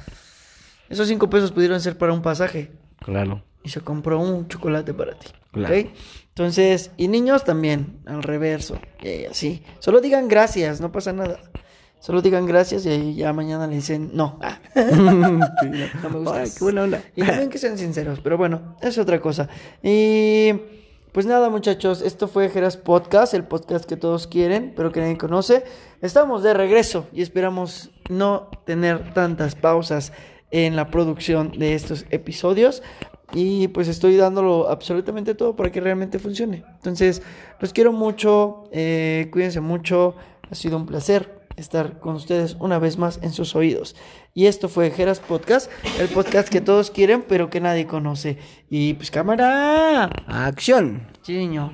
Esos cinco pesos pudieron ser para un pasaje. Claro. Y se compró un chocolate para ti. Claro. Entonces, y niños también, al reverso, y así. Solo digan gracias, no pasa nada. Solo digan gracias y ya mañana le dicen no. *laughs* no, me gusta. qué buena onda. Y también que sean sinceros, pero bueno, es otra cosa. Y pues nada, muchachos, esto fue Geras Podcast, el podcast que todos quieren, pero que nadie conoce. Estamos de regreso y esperamos no tener tantas pausas en la producción de estos episodios. Y pues estoy dándolo absolutamente todo para que realmente funcione. Entonces, los quiero mucho, eh, cuídense mucho, ha sido un placer estar con ustedes una vez más en sus oídos. Y esto fue Geras Podcast, el podcast que todos quieren pero que nadie conoce. Y pues cámara. Acción. Sí, señor.